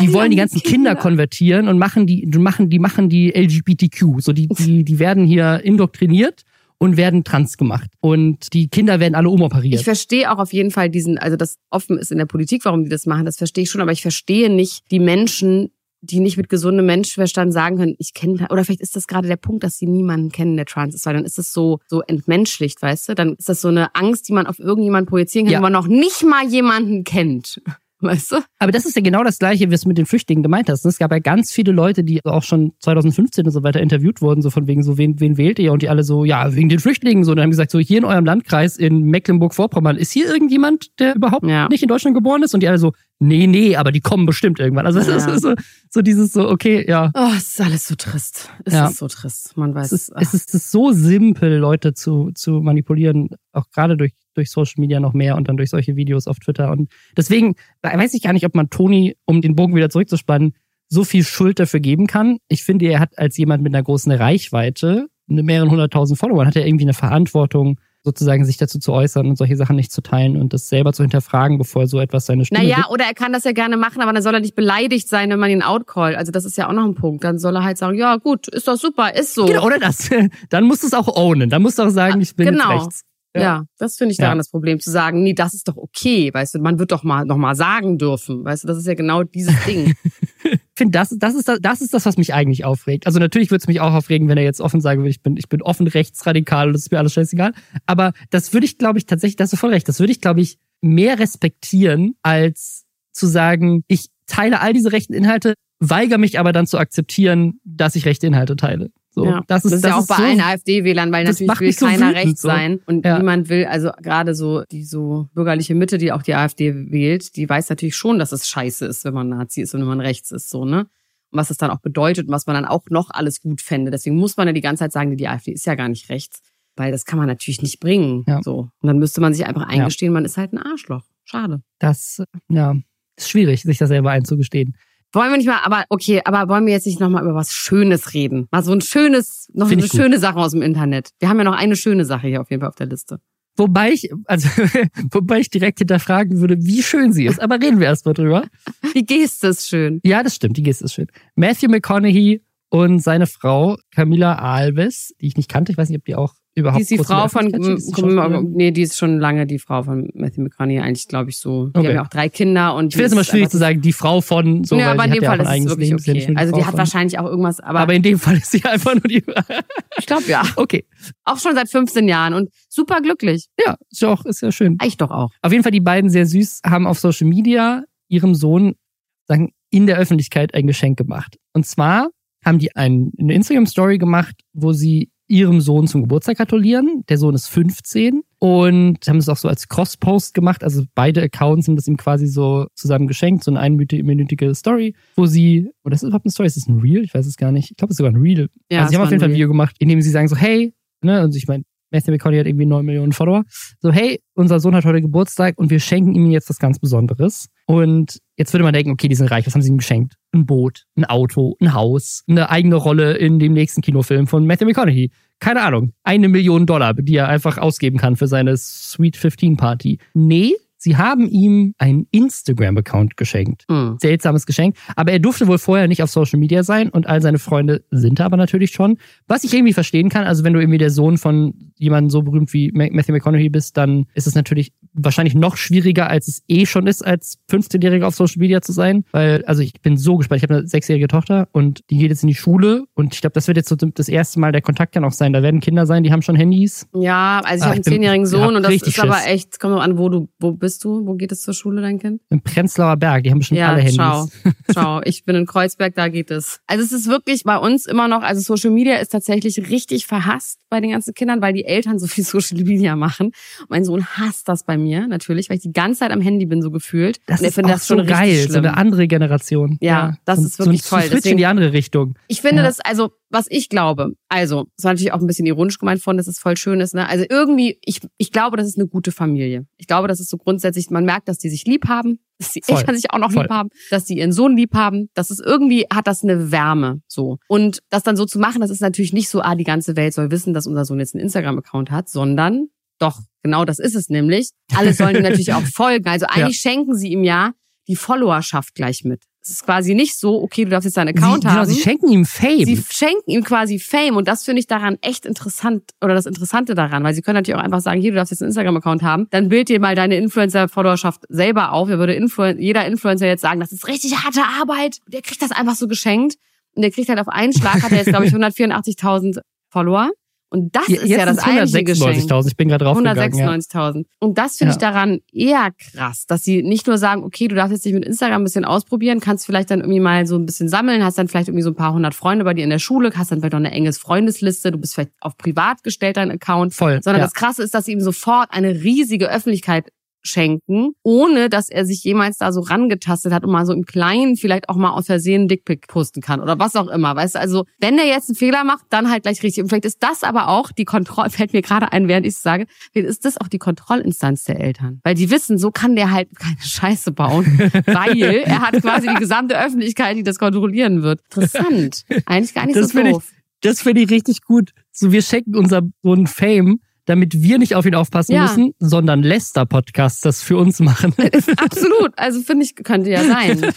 Speaker 1: die wollen die ganzen Kinder konvertieren und machen die, die machen, die machen die LGBTQ. So die, die, die werden hier indoktriniert und werden trans gemacht. Und die Kinder werden alle umoperiert.
Speaker 2: Ich verstehe auch auf jeden Fall diesen, also das offen ist in der Politik, warum die das machen, das verstehe ich schon, aber ich verstehe nicht die Menschen, die nicht mit gesundem Menschenverstand sagen können, ich kenne, oder vielleicht ist das gerade der Punkt, dass sie niemanden kennen, der trans ist, weil dann ist das so, so entmenschlicht, weißt du? Dann ist das so eine Angst, die man auf irgendjemanden projizieren kann,
Speaker 1: Ja.
Speaker 2: wo man noch nicht mal jemanden kennt. Weißt du?
Speaker 1: Aber das ist ja genau das Gleiche, wie es mit den Flüchtlingen gemeint hast. Es gab ja ganz viele Leute, die auch schon 2015 und so weiter interviewt wurden, so von wegen so, wen, wen wählt ihr? Und die alle so, ja, wegen den Flüchtlingen. So, und dann haben gesagt, so hier in eurem Landkreis in Mecklenburg-Vorpommern, ist hier irgendjemand, der überhaupt
Speaker 2: Ja.
Speaker 1: nicht in Deutschland geboren ist? Und die alle so, nee, nee, aber die kommen bestimmt irgendwann. Also das
Speaker 2: Ja.
Speaker 1: ist so, so dieses so, okay, ja.
Speaker 2: Oh, es ist alles so trist. Es
Speaker 1: Ja.
Speaker 2: ist so trist. Man weiß.
Speaker 1: Es ist, es ist, es ist so simpel, Leute zu, zu manipulieren, auch gerade durch, durch Social Media noch mehr und dann durch solche Videos auf Twitter. Und deswegen weiß ich gar nicht, ob man Toni, um den Bogen wieder zurückzuspannen, so viel Schuld dafür geben kann. Ich finde, er hat als jemand mit einer großen Reichweite, mit mehreren hunderttausend Followern, hat er irgendwie eine Verantwortung, sozusagen sich dazu zu äußern und solche Sachen nicht zu teilen und das selber zu hinterfragen, bevor so etwas seine Stimme
Speaker 2: Naja,
Speaker 1: gibt.
Speaker 2: oder er kann das ja gerne machen, aber dann soll er nicht beleidigt sein, wenn man ihn outcallt. Also das ist ja auch noch ein Punkt. Dann soll er halt sagen, ja gut, ist doch super, ist so.
Speaker 1: Genau, oder das. Dann musst du es auch ownen. Dann musst du auch sagen, ich bin
Speaker 2: Genau.
Speaker 1: jetzt rechts.
Speaker 2: Ja, das finde ich
Speaker 1: Ja.
Speaker 2: daran das Problem, zu sagen, nee, das ist doch okay, weißt du, man wird doch mal noch mal sagen dürfen, weißt du, das ist ja genau dieses Ding.
Speaker 1: Ich finde, das, das, ist das, das ist das, was mich eigentlich aufregt. Also natürlich würde es mich auch aufregen, wenn er jetzt offen sagen würde, ich bin, ich bin offen rechtsradikal und das ist mir alles scheißegal. Aber das würde ich, glaube ich, tatsächlich, da hast du voll recht, das würde ich, glaube ich, mehr respektieren, als zu sagen, ich teile all diese rechten Inhalte, weigere mich aber dann zu akzeptieren, dass ich rechte Inhalte teile. So,
Speaker 2: ja.
Speaker 1: das ist,
Speaker 2: ja auch bei
Speaker 1: so,
Speaker 2: allen AfD-Wählern, weil
Speaker 1: das
Speaker 2: natürlich will
Speaker 1: so
Speaker 2: keiner rechts
Speaker 1: so.
Speaker 2: sein und
Speaker 1: Ja.
Speaker 2: niemand will, also gerade so die so bürgerliche Mitte, die auch die AfD wählt, die weiß natürlich schon, dass es scheiße ist, wenn man Nazi ist und wenn man rechts ist, so, ne? Und was es dann auch bedeutet und was man dann auch noch alles gut fände. Deswegen muss man ja die ganze Zeit sagen, die AfD ist ja gar nicht rechts, weil das kann man natürlich nicht bringen,
Speaker 1: Ja.
Speaker 2: so. Und dann müsste man sich einfach eingestehen, man ist halt ein Arschloch. Schade.
Speaker 1: das, ja, ist schwierig, sich das selber einzugestehen.
Speaker 2: Wollen wir nicht mal, aber okay, aber wollen wir jetzt nicht nochmal über was Schönes reden? Mal so ein schönes, noch
Speaker 1: Find
Speaker 2: eine
Speaker 1: ich gut.
Speaker 2: schöne Sache aus dem Internet. Wir haben ja noch eine schöne Sache hier auf jeden Fall auf der Liste.
Speaker 1: Wobei ich, also, wobei ich direkt hinterfragen würde, wie schön sie ist. Aber reden wir erstmal drüber.
Speaker 2: Die Geste ist schön.
Speaker 1: Ja, das stimmt, die Geste ist schön. Matthew McConaughey und seine Frau Camila Alves, die ich nicht kannte, ich weiß nicht, ob die auch überhaupt
Speaker 2: Die ist die Frau von,
Speaker 1: die
Speaker 2: nee, die ist schon lange die Frau von Matthew McConaughey, eigentlich glaube ich so. Die
Speaker 1: Okay.
Speaker 2: haben ja auch drei Kinder und
Speaker 1: Ich finde es immer schwierig zu sagen, die Frau von so,
Speaker 2: ja, aber in dem Fall
Speaker 1: ja
Speaker 2: ist es wirklich okay.
Speaker 1: nur
Speaker 2: Also
Speaker 1: Frau
Speaker 2: die hat
Speaker 1: von-
Speaker 2: wahrscheinlich auch irgendwas, aber,
Speaker 1: Aber in dem Fall ist sie einfach nur die.
Speaker 2: ich glaube ja.
Speaker 1: okay.
Speaker 2: Auch schon seit 15 Jahren und super glücklich.
Speaker 1: Ja, ist ja auch, ist ja schön.
Speaker 2: Ich doch auch.
Speaker 1: Auf jeden Fall die beiden sehr süß, haben auf Social Media ihrem Sohn sagen, in der Öffentlichkeit ein Geschenk gemacht. Und zwar haben die ein, eine Instagram-Story gemacht, wo sie ihrem Sohn zum Geburtstag gratulieren. Der Sohn ist 15 und haben es auch so als Cross-Post gemacht. Also beide Accounts haben das ihm quasi so zusammen geschenkt, so eine einminütige Story, wo sie, oder ist das überhaupt eine Story? Ist das ein Real? Ich weiß es gar nicht. Ich glaube, es ist sogar ein Real.
Speaker 2: Ja,
Speaker 1: also sie haben auf jeden Fall ein. Video gemacht, in dem sie sagen so, hey, ne, und ich meine, Matthew McConaughey hat irgendwie 9 Millionen Follower. So, hey, unser Sohn hat heute Geburtstag und wir schenken ihm jetzt was ganz Besonderes. Und jetzt würde man denken, okay, die sind reich, was haben sie ihm geschenkt? Ein Boot, ein Auto, ein Haus, eine eigene Rolle in dem nächsten Kinofilm von Matthew McConaughey. Keine Ahnung, eine Million Dollar, die er einfach ausgeben kann für seine Sweet 15 Party. Nee, sie haben ihm einen Instagram-Account geschenkt
Speaker 2: Hm.
Speaker 1: seltsames Geschenk. Aber er durfte wohl vorher nicht auf Social Media sein und all seine Freunde sind da aber natürlich schon. Was ich irgendwie verstehen kann, also wenn du irgendwie der Sohn von jemandem so berühmt wie Ma- Matthew McConaughey bist, dann ist es natürlich wahrscheinlich noch schwieriger, als es eh schon ist, als 15-Jähriger auf Social Media zu sein. Weil, also ich bin so gespannt. Ich habe eine sechsjährige Tochter und die geht jetzt in die Schule und ich glaube, das wird jetzt so das erste Mal der Kontakt dann auch sein. Da werden Kinder sein, die haben schon Handys.
Speaker 2: Ja, also ich
Speaker 1: Ah,
Speaker 2: habe
Speaker 1: ich
Speaker 2: einen zehnjährigen Sohn und das ist aber
Speaker 1: Schiss.
Speaker 2: echt, kommt drauf an, wo du, wo bist du? Wo geht es zur Schule, dein Kind?
Speaker 1: Im Prenzlauer Berg, die haben bestimmt
Speaker 2: Ja,
Speaker 1: alle Handys.
Speaker 2: schau. Schau, ich bin in Kreuzberg, da geht es. Also es ist wirklich bei uns immer noch, also Social Media ist tatsächlich richtig verhasst bei den ganzen Kindern, weil die Eltern so viel Social Media machen. Und mein Sohn hasst das bei mir, natürlich, weil ich die ganze Zeit am Handy bin, so gefühlt.
Speaker 1: Das
Speaker 2: und
Speaker 1: ist
Speaker 2: findet
Speaker 1: auch
Speaker 2: das schon
Speaker 1: so geil,
Speaker 2: richtig
Speaker 1: so
Speaker 2: schlimm.
Speaker 1: eine andere Generation.
Speaker 2: Ja, das
Speaker 1: so,
Speaker 2: ist wirklich
Speaker 1: so ein
Speaker 2: toll.
Speaker 1: Switch in
Speaker 2: Deswegen-
Speaker 1: die andere Richtung.
Speaker 2: Ich finde
Speaker 1: Ja.
Speaker 2: das, also, was ich glaube, also, das war natürlich auch ein bisschen ironisch gemeint von, dass es voll schön ist, ne? Also irgendwie, ich, ich glaube, das ist eine gute Familie. Ich glaube, das ist so grundsätzlich, man merkt, dass die sich lieb haben, dass die
Speaker 1: Voll.
Speaker 2: Eltern sich auch noch
Speaker 1: Voll.
Speaker 2: lieb haben, dass die ihren Sohn lieb haben. Das ist irgendwie, hat das eine Wärme, so. Und das dann so zu machen, das ist natürlich nicht so, ah, die ganze Welt soll wissen, dass unser Sohn jetzt einen Instagram-Account hat, sondern, doch, genau das ist es nämlich. Alle sollen ihm natürlich auch folgen. Also eigentlich schenken sie ihm ja die Followerschaft gleich mit. Es ist quasi nicht so, okay, du darfst jetzt deinen Account
Speaker 1: sie,
Speaker 2: haben.
Speaker 1: Genau, sie schenken ihm Fame.
Speaker 2: Sie schenken ihm quasi Fame und das finde ich daran echt interessant oder das Interessante daran, weil sie können natürlich auch einfach sagen, hier, du darfst jetzt einen Instagram-Account haben, dann bild dir mal deine Influencer-Followerschaft selber auf. Da würde Influen jeder Influencer jetzt sagen, das ist richtig harte Arbeit. Der kriegt das einfach so geschenkt und der kriegt halt auf einen Schlag, hat er jetzt, glaube ich, 184.000 Follower. Und das ist ja das eigentliche Geschenk.
Speaker 1: 196.000. Ich bin gerade. Ja.
Speaker 2: 196.000. Und das finde ich
Speaker 1: Ja.
Speaker 2: daran eher krass, dass sie nicht nur sagen, okay, du darfst jetzt dich mit Instagram ein bisschen ausprobieren, kannst vielleicht dann irgendwie mal so ein bisschen sammeln, hast dann vielleicht irgendwie so ein paar hundert Freunde bei dir in der Schule, hast dann vielleicht auch eine enge Freundesliste, du bist vielleicht auf privat gestellt, dein Account.
Speaker 1: Voll.
Speaker 2: Sondern
Speaker 1: ja.
Speaker 2: das Krasse ist, dass sie ihm sofort eine riesige Öffentlichkeit schenken, ohne dass er sich jemals da so rangetastet hat und mal so im Kleinen vielleicht auch mal aus Versehen einen Dickpick posten kann oder was auch immer. Weißt du, also wenn er jetzt einen Fehler macht, dann halt gleich richtig. Und vielleicht ist das aber auch die Kontrolle, fällt mir gerade ein, während ich es sage, vielleicht ist das auch die Kontrollinstanz der Eltern. Weil die wissen, so kann der halt keine Scheiße bauen, weil er hat quasi die gesamte Öffentlichkeit, die das kontrollieren wird. Interessant. Eigentlich gar nicht
Speaker 1: Das
Speaker 2: so
Speaker 1: finde ich-
Speaker 2: doof.
Speaker 1: Das finde ich richtig gut. So, wir schenken unser so ein Fame, damit wir nicht auf ihn aufpassen
Speaker 2: Ja.
Speaker 1: müssen, sondern Lester-Podcasts das für uns machen.
Speaker 2: Absolut. Also finde ich, könnte ja sein.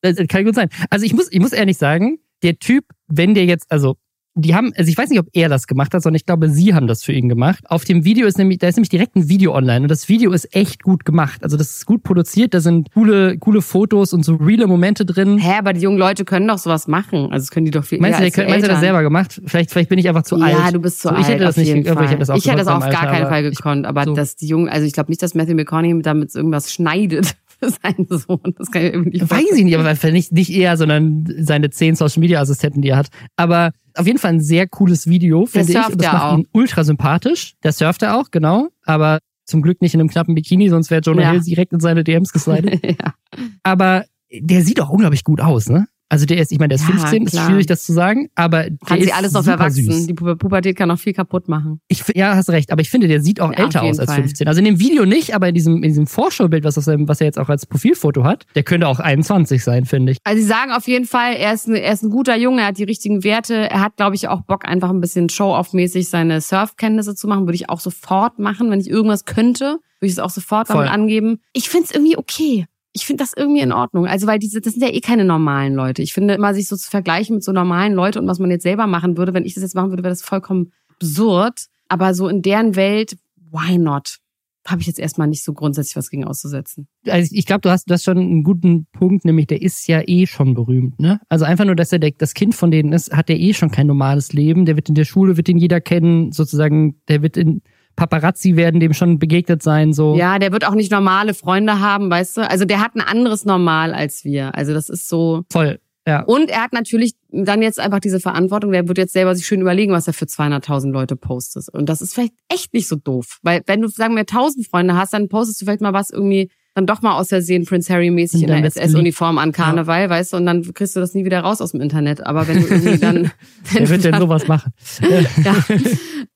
Speaker 1: Das kann gut sein. Also ich muss, ich muss ehrlich sagen, der Typ, wenn der jetzt, also die haben, also ich weiß nicht, ob er das gemacht hat, sondern ich glaube, sie haben das für ihn gemacht. Auf dem Video ist nämlich, da ist nämlich direkt ein Video online und das Video ist echt gut gemacht. Also das ist gut produziert, da sind coole, coole Fotos und so reale Momente drin.
Speaker 2: Hä, aber die jungen Leute können doch sowas machen. Also das können die doch viel
Speaker 1: Meinst du,
Speaker 2: eher
Speaker 1: der,
Speaker 2: als die
Speaker 1: meinst du das selber gemacht? Vielleicht, vielleicht bin ich einfach zu
Speaker 2: ja,
Speaker 1: alt.
Speaker 2: du bist zu
Speaker 1: So,
Speaker 2: alt.
Speaker 1: ich hätte das
Speaker 2: auf
Speaker 1: nicht, aber ich hätte das auch
Speaker 2: ich hätte das auf gar keinen Fall gekonnt. Aber
Speaker 1: so.
Speaker 2: dass die Jungen, also ich glaube nicht, dass Matthew McConaughey damit irgendwas schneidet für seinen Sohn. Das kann ich irgendwie nicht
Speaker 1: Weiß ich nicht, aber nicht, nicht er, sondern seine zehn Social Media Assistenten, die er hat. Aber auf jeden Fall ein sehr cooles Video, finde ich. Und das macht
Speaker 2: auch.
Speaker 1: ihn ultra sympathisch. Der surft er auch, genau. Aber zum Glück nicht in einem knappen Bikini, sonst wäre Jonah
Speaker 2: Ja.
Speaker 1: Hill direkt in seine DMs geslidet.
Speaker 2: ja.
Speaker 1: aber der sieht auch unglaublich gut aus, ne? Also der ist, ich meine, der ist
Speaker 2: Ja,
Speaker 1: 15, ist
Speaker 2: klar.
Speaker 1: schwierig das zu sagen, aber der
Speaker 2: Kann
Speaker 1: ist
Speaker 2: sie alles
Speaker 1: super
Speaker 2: erwachsen.
Speaker 1: süß.
Speaker 2: Die Pu Pubertät kann auch viel kaputt machen.
Speaker 1: Ich, ja, hast recht, aber ich finde, der sieht auch
Speaker 2: Ja,
Speaker 1: älter aus als
Speaker 2: Fall.
Speaker 1: 15. Also in dem Video nicht, aber in diesem, in diesem Vorschaubild, was, seinem, was er jetzt auch als Profilfoto hat, der könnte auch 21 sein, finde ich.
Speaker 2: Also sie sagen auf jeden Fall, er ist, ein, er ist ein guter Junge, er hat die richtigen Werte, er hat, glaube ich, auch Bock, einfach ein bisschen Show-off-mäßig seine Surfkenntnisse zu machen. Würde ich auch sofort machen, wenn ich irgendwas könnte, würde ich es auch sofort
Speaker 1: Voll.
Speaker 2: damit angeben. Ich finde es irgendwie okay. Ich finde das irgendwie in Ordnung. Also, weil diese, das sind ja eh keine normalen Leute. Ich finde immer, sich so zu vergleichen mit so normalen Leuten und was man jetzt selber machen würde, wenn ich das jetzt machen würde, wäre das vollkommen absurd. Aber so in deren Welt, why not? Habe ich jetzt erstmal nicht so grundsätzlich was gegen auszusetzen.
Speaker 1: also ich glaube, du hast, du hast schon einen guten Punkt, nämlich der ist ja eh schon berühmt, ne? Also einfach nur, dass er der, das Kind von denen ist, hat der eh schon kein normales Leben. Der wird in der Schule, wird den jeder kennen, sozusagen, der wird in Paparazzi werden dem schon begegnet sein, so.
Speaker 2: Ja, der wird auch nicht normale Freunde haben, weißt du? Also der hat ein anderes Normal als wir. Also das ist so.
Speaker 1: Voll. Ja.
Speaker 2: Und er hat natürlich dann jetzt einfach diese Verantwortung. Der wird jetzt selber sich schön überlegen, was er für 200.000 Leute postet. Und das ist vielleicht echt nicht so doof. Weil wenn du, sagen wir, 1000 Freunde hast, dann postest du vielleicht mal was irgendwie dann doch mal aus Versehen Prince Harry mäßig
Speaker 1: Und
Speaker 2: in der SS-Uniform an Karneval, weißt du, und dann kriegst du das nie wieder raus aus dem Internet. Aber wenn du irgendwie dann,
Speaker 1: Wer wird denn sowas machen?
Speaker 2: ja,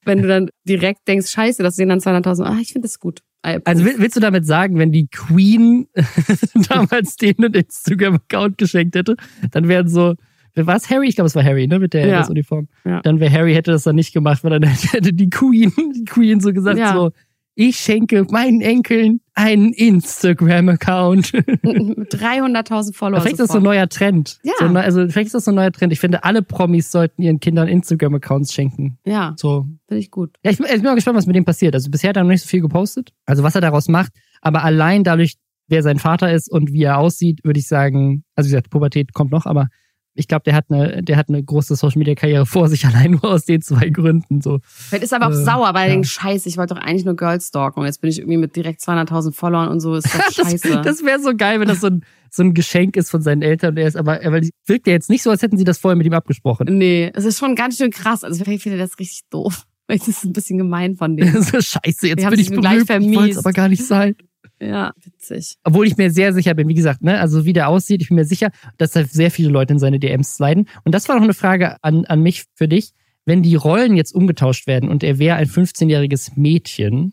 Speaker 2: wenn du dann direkt denkst, scheiße, das sehen dann 200.000, ah, ich finde das gut. I
Speaker 1: Also willst du damit sagen, wenn die Queen damals denen einen Instagram-Account geschenkt hätte, dann wären so, war es Harry? Ich glaube, es war Harry, ne, mit der
Speaker 2: Ja.
Speaker 1: Uniform.
Speaker 2: Ja.
Speaker 1: Dann wäre Harry hätte das dann nicht gemacht, weil dann hätte die Queen, die Queen so gesagt
Speaker 2: Ja.
Speaker 1: so, ich schenke meinen Enkeln einen Instagram-Account.
Speaker 2: mit 300.000 Follower.
Speaker 1: vielleicht ist das so ein neuer Trend.
Speaker 2: Ja.
Speaker 1: So, also vielleicht ist das so ein neuer Trend. Ich finde, alle Promis sollten ihren Kindern Instagram-Accounts schenken.
Speaker 2: Ja,
Speaker 1: So,
Speaker 2: finde ich gut.
Speaker 1: ja, ich, bin- ich bin mal gespannt, was mit dem passiert. Also bisher hat er noch nicht so viel gepostet. Also was er daraus macht. Aber allein dadurch, wer sein Vater ist und wie er aussieht, würde ich sagen, also wie gesagt, Pubertät kommt noch, aber ich glaube, der hat eine, der hat eine große Social Media Karriere vor sich, allein nur aus den zwei Gründen. So.
Speaker 2: Vielleicht ist er aber auch
Speaker 1: Äh,
Speaker 2: sauer, weil er
Speaker 1: ja.
Speaker 2: denkt, scheiße, ich wollte doch eigentlich nur Girls stalken und jetzt bin ich irgendwie mit direkt 200.000 Followern und so, ist das
Speaker 1: Das,
Speaker 2: scheiße.
Speaker 1: das wäre so geil, wenn das so ein, so ein Geschenk ist von seinen Eltern. Und er ist aber, aber wirkt ja jetzt nicht so, als hätten sie das vorher mit ihm abgesprochen.
Speaker 2: nee, es ist schon ganz schön krass. Also vielleicht finde ich das richtig doof. Vielleicht ist es ein bisschen gemein von denen.
Speaker 1: so scheiße, jetzt bin ich
Speaker 2: sich gleich
Speaker 1: berühmt. Ich
Speaker 2: vermiest.
Speaker 1: aber gar nicht sein.
Speaker 2: Ja, witzig.
Speaker 1: Obwohl ich mir sehr sicher bin, wie gesagt, ne, also wie der aussieht, ich bin mir sicher, dass da sehr viele Leute in seine DMs sliden. Und das war noch eine Frage an, an mich für dich. Wenn die Rollen jetzt umgetauscht werden und er wäre ein 15-jähriges Mädchen,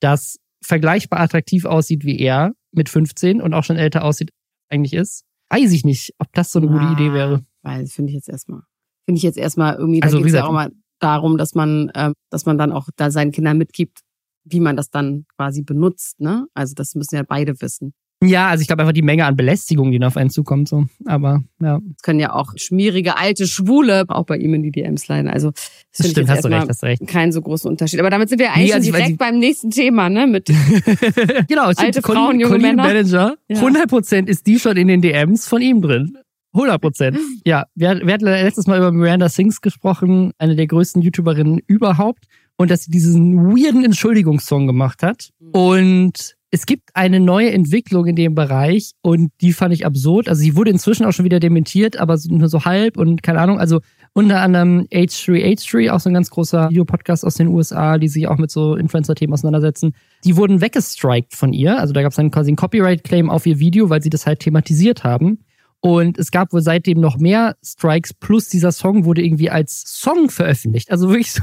Speaker 1: das vergleichbar attraktiv aussieht wie er mit 15 und auch schon älter aussieht, eigentlich ist, weiß ich nicht, ob das so eine gute
Speaker 2: Ah,
Speaker 1: Idee wäre.
Speaker 2: Weil finde ich jetzt erstmal. Finde ich jetzt erstmal irgendwie, da
Speaker 1: Also,
Speaker 2: geht es ja auch mal darum, dass man, ähm, dass man dann auch da seinen Kindern mitgibt, wie man das dann quasi benutzt, ne? Also das müssen ja beide wissen.
Speaker 1: Ja, also ich glaube einfach die Menge an Belästigung, die da auf einen zukommt, so. Aber ja,
Speaker 2: Es können ja auch schmierige alte Schwule auch bei ihm in die DMs leiden. Also das
Speaker 1: das stimmt, hast du recht, hast du recht.
Speaker 2: keinen so großen Unterschied. Aber damit sind wir eigentlich
Speaker 1: Nee, also
Speaker 2: direkt beim nächsten Thema, ne? Mit
Speaker 1: genau, stimmt.
Speaker 2: Alte
Speaker 1: Colleen-
Speaker 2: Frauen, junge
Speaker 1: Colleen
Speaker 2: Männer.
Speaker 1: Ballinger,
Speaker 2: Ja.
Speaker 1: 100% ist die schon in den DMs von ihm drin. 100%. Ja, wir, wir hatten letztes Mal über Miranda Sings gesprochen, eine der größten YouTuberinnen überhaupt. Und dass sie diesen weirden Entschuldigungssong gemacht hat. Und es gibt eine neue Entwicklung in dem Bereich und die fand ich absurd. Also sie wurde inzwischen auch schon wieder dementiert, aber nur so halb und keine Ahnung. Also unter anderem H3H3, auch so ein ganz großer Videopodcast aus den USA, die sich auch mit so Influencer-Themen auseinandersetzen. Die wurden weggestrikt von ihr. Also da gab es dann quasi einen Copyright-Claim auf ihr Video, weil sie das halt thematisiert haben. Und es gab wohl seitdem noch mehr Strikes, plus dieser Song wurde irgendwie als Song veröffentlicht. Also wirklich so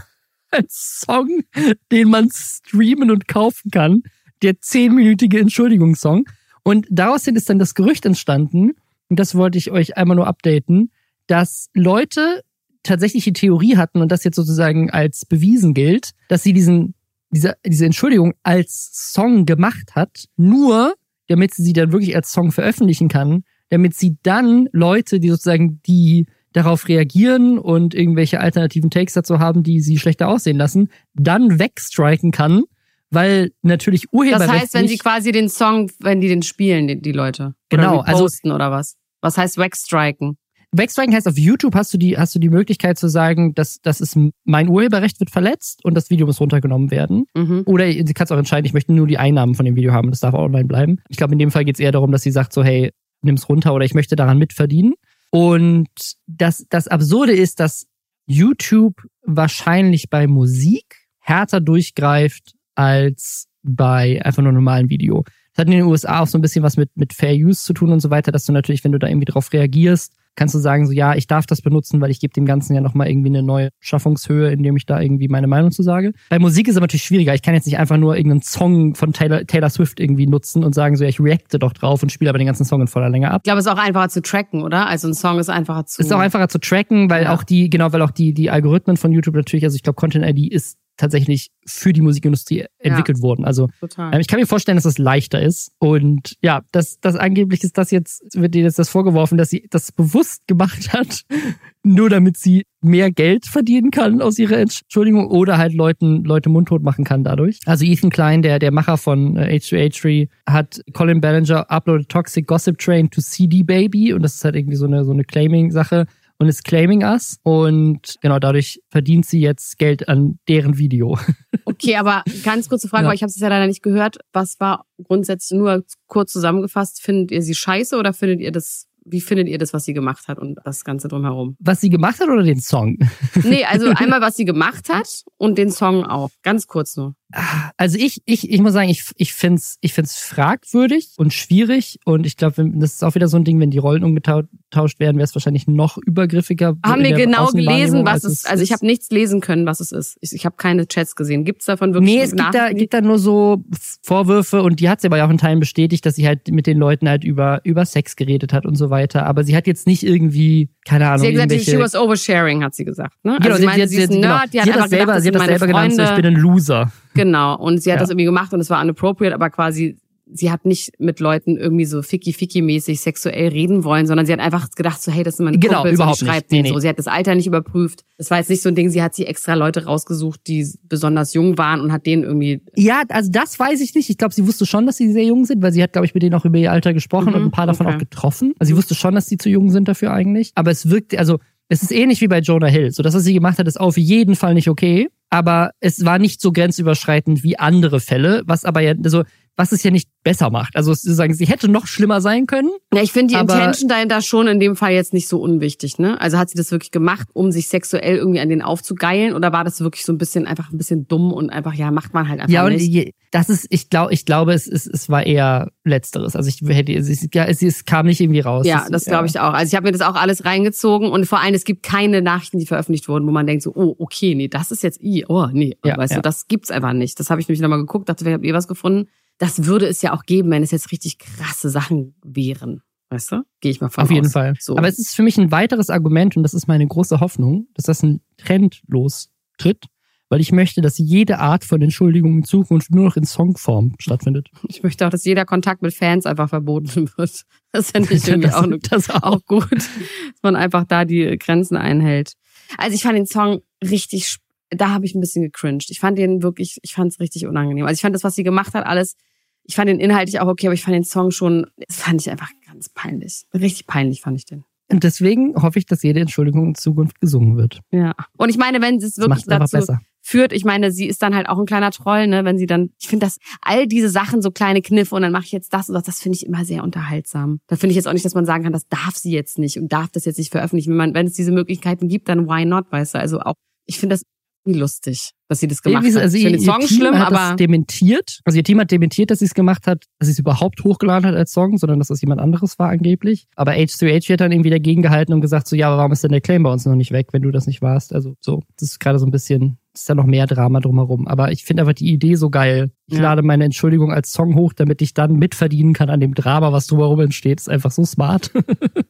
Speaker 1: als Song, den man streamen und kaufen kann. Der zehnminütige Entschuldigungssong. Und daraus ist dann das Gerücht entstanden, und das wollte ich euch einmal nur updaten, dass Leute tatsächlich die Theorie hatten und das jetzt sozusagen als bewiesen gilt, dass sie diesen, diese, diese Entschuldigung als Song gemacht hat, nur damit sie sie dann wirklich als Song veröffentlichen kann, damit sie dann Leute, die sozusagen die darauf reagieren und irgendwelche alternativen Takes dazu haben, die sie schlechter aussehen lassen, dann wegstriken kann, weil natürlich
Speaker 2: das
Speaker 1: Urheberrecht
Speaker 2: heißt, wenn sie quasi den Song, wenn die den spielen, die, die Leute.
Speaker 1: Genau,
Speaker 2: Oder
Speaker 1: also-
Speaker 2: reposten oder was? Was heißt wegstriken?
Speaker 1: Backstriken heißt auf YouTube hast du die hast du die Möglichkeit zu sagen, dass das ist mein Urheberrecht wird verletzt und das Video muss runtergenommen werden.
Speaker 2: Mhm.
Speaker 1: Oder du kannst auch entscheiden, ich möchte nur die Einnahmen von dem Video haben, das darf auch online bleiben. Ich glaube, in dem Fall geht es eher darum, dass sie sagt so, hey, nimm's runter oder ich möchte daran mitverdienen. Und das, das Absurde ist, dass YouTube wahrscheinlich bei Musik härter durchgreift als bei einfach nur normalen Video. Das hat in den USA auch so ein bisschen was mit, mit Fair Use zu tun und so weiter, dass du natürlich, wenn du da irgendwie drauf reagierst, kannst du sagen, so ja, ich darf das benutzen, weil ich gebe dem Ganzen ja nochmal irgendwie eine neue Schaffungshöhe, indem ich da irgendwie meine Meinung zu sage. Bei Musik ist es natürlich schwieriger. Ich kann jetzt nicht einfach nur irgendeinen Song von Taylor, Taylor Swift irgendwie nutzen und sagen, so ja, ich reacte doch drauf und spiele aber den ganzen Song in voller Länge ab.
Speaker 2: Ich glaube, es ist auch einfacher zu tracken, oder? Also ein Song ist einfacher zu.
Speaker 1: Ist auch einfacher zu tracken, weil
Speaker 2: Ja.
Speaker 1: auch die, genau, weil auch die, die Algorithmen von YouTube natürlich, also ich glaube, Content ID ist tatsächlich für die Musikindustrie entwickelt worden. Also
Speaker 2: Total.
Speaker 1: ähm, ich kann mir vorstellen, dass das leichter ist. Und ja, das, das angeblich ist das jetzt, wird ihr jetzt das vorgeworfen, dass sie das bewusst gemacht hat, nur damit sie mehr Geld verdienen kann aus ihrer Entschuldigung oder halt Leuten, Leute mundtot machen kann dadurch. Also Ethan Klein, der, der Macher von äh, H2H3, hat Colin Ballinger uploaded Toxic Gossip Train to CD Baby und das ist halt irgendwie so eine, so eine Claiming-Sache. Und ist claiming us. Und genau dadurch verdient sie jetzt Geld an deren Video.
Speaker 2: Okay, aber ganz kurze Frage,
Speaker 1: Ja.
Speaker 2: weil ich habe es ja leider nicht gehört. Was war grundsätzlich nur kurz zusammengefasst? Findet ihr sie scheiße oder findet ihr das, wie findet ihr das, was sie gemacht hat und das Ganze drumherum?
Speaker 1: Was sie gemacht hat oder den Song?
Speaker 2: Nee, also einmal, was sie gemacht hat und den Song auch. Ganz kurz nur.
Speaker 1: Also ich, ich, ich muss sagen, ich, ich finde es ich find's fragwürdig und schwierig. Und ich glaube, das ist auch wieder so ein Ding, wenn die Rollen umgetauscht werden, wäre es wahrscheinlich noch übergriffiger.
Speaker 2: Haben wir genau gelesen, was es Also ich habe nichts lesen können, was es ist. Ich, ich habe keine Chats gesehen. Gibt's davon wirklich
Speaker 1: Nee, es gibt da, gibt da nur so Vorwürfe und die hat sie aber ja auch in Teilen bestätigt, dass sie halt mit den Leuten halt über, über Sex geredet hat und so weiter. Aber sie hat jetzt nicht irgendwie, keine Ahnung,
Speaker 2: Sie hat gesagt,
Speaker 1: irgendwelche...
Speaker 2: she was oversharing, hat sie gesagt. Ne?
Speaker 1: Genau,
Speaker 2: also sie, meinte, sie ist ein
Speaker 1: genau.
Speaker 2: Nerd, die hat
Speaker 1: sie hat das selber,
Speaker 2: gedacht,
Speaker 1: sie hat das selber genannt, so, ich bin ein Loser.
Speaker 2: Genau. Und sie hat
Speaker 1: Ja.
Speaker 2: das irgendwie gemacht und es war inappropriate, aber quasi, sie hat nicht mit Leuten irgendwie so ficky-ficky-mäßig sexuell reden wollen, sondern sie hat einfach gedacht, so, hey, das sind meine
Speaker 1: Genau,
Speaker 2: Kumpels
Speaker 1: überhaupt
Speaker 2: und die schreibt
Speaker 1: nicht. Nee,
Speaker 2: denen so.
Speaker 1: nee.
Speaker 2: Sie hat das Alter nicht überprüft. Das war jetzt nicht so ein Ding, sie hat sie extra Leute rausgesucht, die besonders jung waren und hat denen irgendwie,
Speaker 1: Ja, also das weiß ich nicht. Ich glaube, sie wusste schon, dass sie sehr jung sind, weil sie hat, glaube ich, mit denen auch über ihr Alter gesprochen
Speaker 2: Mhm,
Speaker 1: und ein paar davon
Speaker 2: okay.
Speaker 1: auch getroffen. Also sie wusste schon, dass sie zu jung sind dafür eigentlich. Aber es wirkt, also es ist ähnlich wie bei Jonah Hill. So, das, was sie gemacht hat, ist auf jeden Fall nicht okay. Aber es war nicht so grenzüberschreitend wie andere Fälle, was aber ja, also, was es ja nicht besser macht. Also sozusagen, sie hätte noch schlimmer sein können.
Speaker 2: ja, ich finde die Intention dahinter schon in dem Fall jetzt nicht so unwichtig, ne? Also hat sie das wirklich gemacht, um sich sexuell irgendwie an den aufzugeilen oder war das wirklich so ein bisschen, einfach ein bisschen dumm und einfach, ja, macht man halt einfach
Speaker 1: Ja, und
Speaker 2: nicht?
Speaker 1: je- das ist, ich glaube, ich glaube, es, es, es war eher Letzteres. Also ich hätte, es, es, es, es kam nicht irgendwie raus.
Speaker 2: Ja, das glaube ich auch. Also ich habe mir das auch alles reingezogen und vor allem, es gibt keine Nachrichten, die veröffentlicht wurden, wo man denkt so, oh, okay, nee, das ist jetzt i, oh, nee,
Speaker 1: Ja,
Speaker 2: weißt
Speaker 1: ja.
Speaker 2: du, das gibt's einfach nicht. Das habe ich nämlich nochmal geguckt, dachte, vielleicht habt ihr was gefunden. Das würde es ja auch geben, wenn es jetzt richtig krasse Sachen wären. Weißt du? Gehe ich mal von
Speaker 1: Auf jeden
Speaker 2: aus.
Speaker 1: Fall.
Speaker 2: So.
Speaker 1: Aber es ist für mich ein weiteres Argument und das ist meine große Hoffnung, dass das ein Trend lostritt, weil ich möchte, dass jede Art von Entschuldigung in Zukunft nur noch in Songform stattfindet.
Speaker 2: ich möchte auch, dass jeder Kontakt mit Fans einfach verboten wird. Das fände ich irgendwie
Speaker 1: Das-
Speaker 2: auch,
Speaker 1: das auch.
Speaker 2: auch gut, dass man einfach da die Grenzen einhält. Also ich fand den Song richtig, sp- da habe ich ein bisschen gecringed. Ich fand den wirklich, ich fand es richtig unangenehm. Also ich fand das, was sie gemacht hat, alles, ich fand den inhaltlich auch okay, aber ich fand den Song schon, das fand ich einfach ganz peinlich. Richtig peinlich fand ich den.
Speaker 1: Und deswegen hoffe ich, dass jede Entschuldigung in Zukunft gesungen wird.
Speaker 2: Ja. Und ich meine, wenn es wirklich dazu
Speaker 1: besser.
Speaker 2: führt, ich meine, sie ist dann halt auch ein kleiner Troll, ne, wenn sie dann, ich finde das, all diese Sachen, so kleine Kniffe und dann mache ich jetzt das und das, das finde ich immer sehr unterhaltsam. Da finde ich jetzt auch nicht, dass man sagen kann, das darf sie jetzt nicht und darf das jetzt nicht veröffentlichen. Wenn man, wenn es diese Möglichkeiten gibt, dann why not, weißt du? Also auch, ich finde das irgendwie lustig, dass sie das gemacht
Speaker 1: Irgendwie so-
Speaker 2: hat.
Speaker 1: also
Speaker 2: ich finde den Song
Speaker 1: Team
Speaker 2: schlimm,
Speaker 1: hat
Speaker 2: aber
Speaker 1: das dementiert. Also ihr Team hat dementiert, dass sie es gemacht hat, dass sie es überhaupt hochgeladen hat als Song, sondern dass das jemand anderes war angeblich. Aber H3H hat dann irgendwie dagegen gehalten und gesagt so, ja, aber warum ist denn der Claim bei uns noch nicht weg, wenn du das nicht warst? Also so, das ist gerade so ein bisschen, ist da noch mehr Drama drumherum. Aber ich finde einfach die Idee so geil. Ich
Speaker 2: Ja.
Speaker 1: lade meine Entschuldigung als Song hoch, damit ich dann mitverdienen kann an dem Drama, was drumherum entsteht. Ist einfach so smart.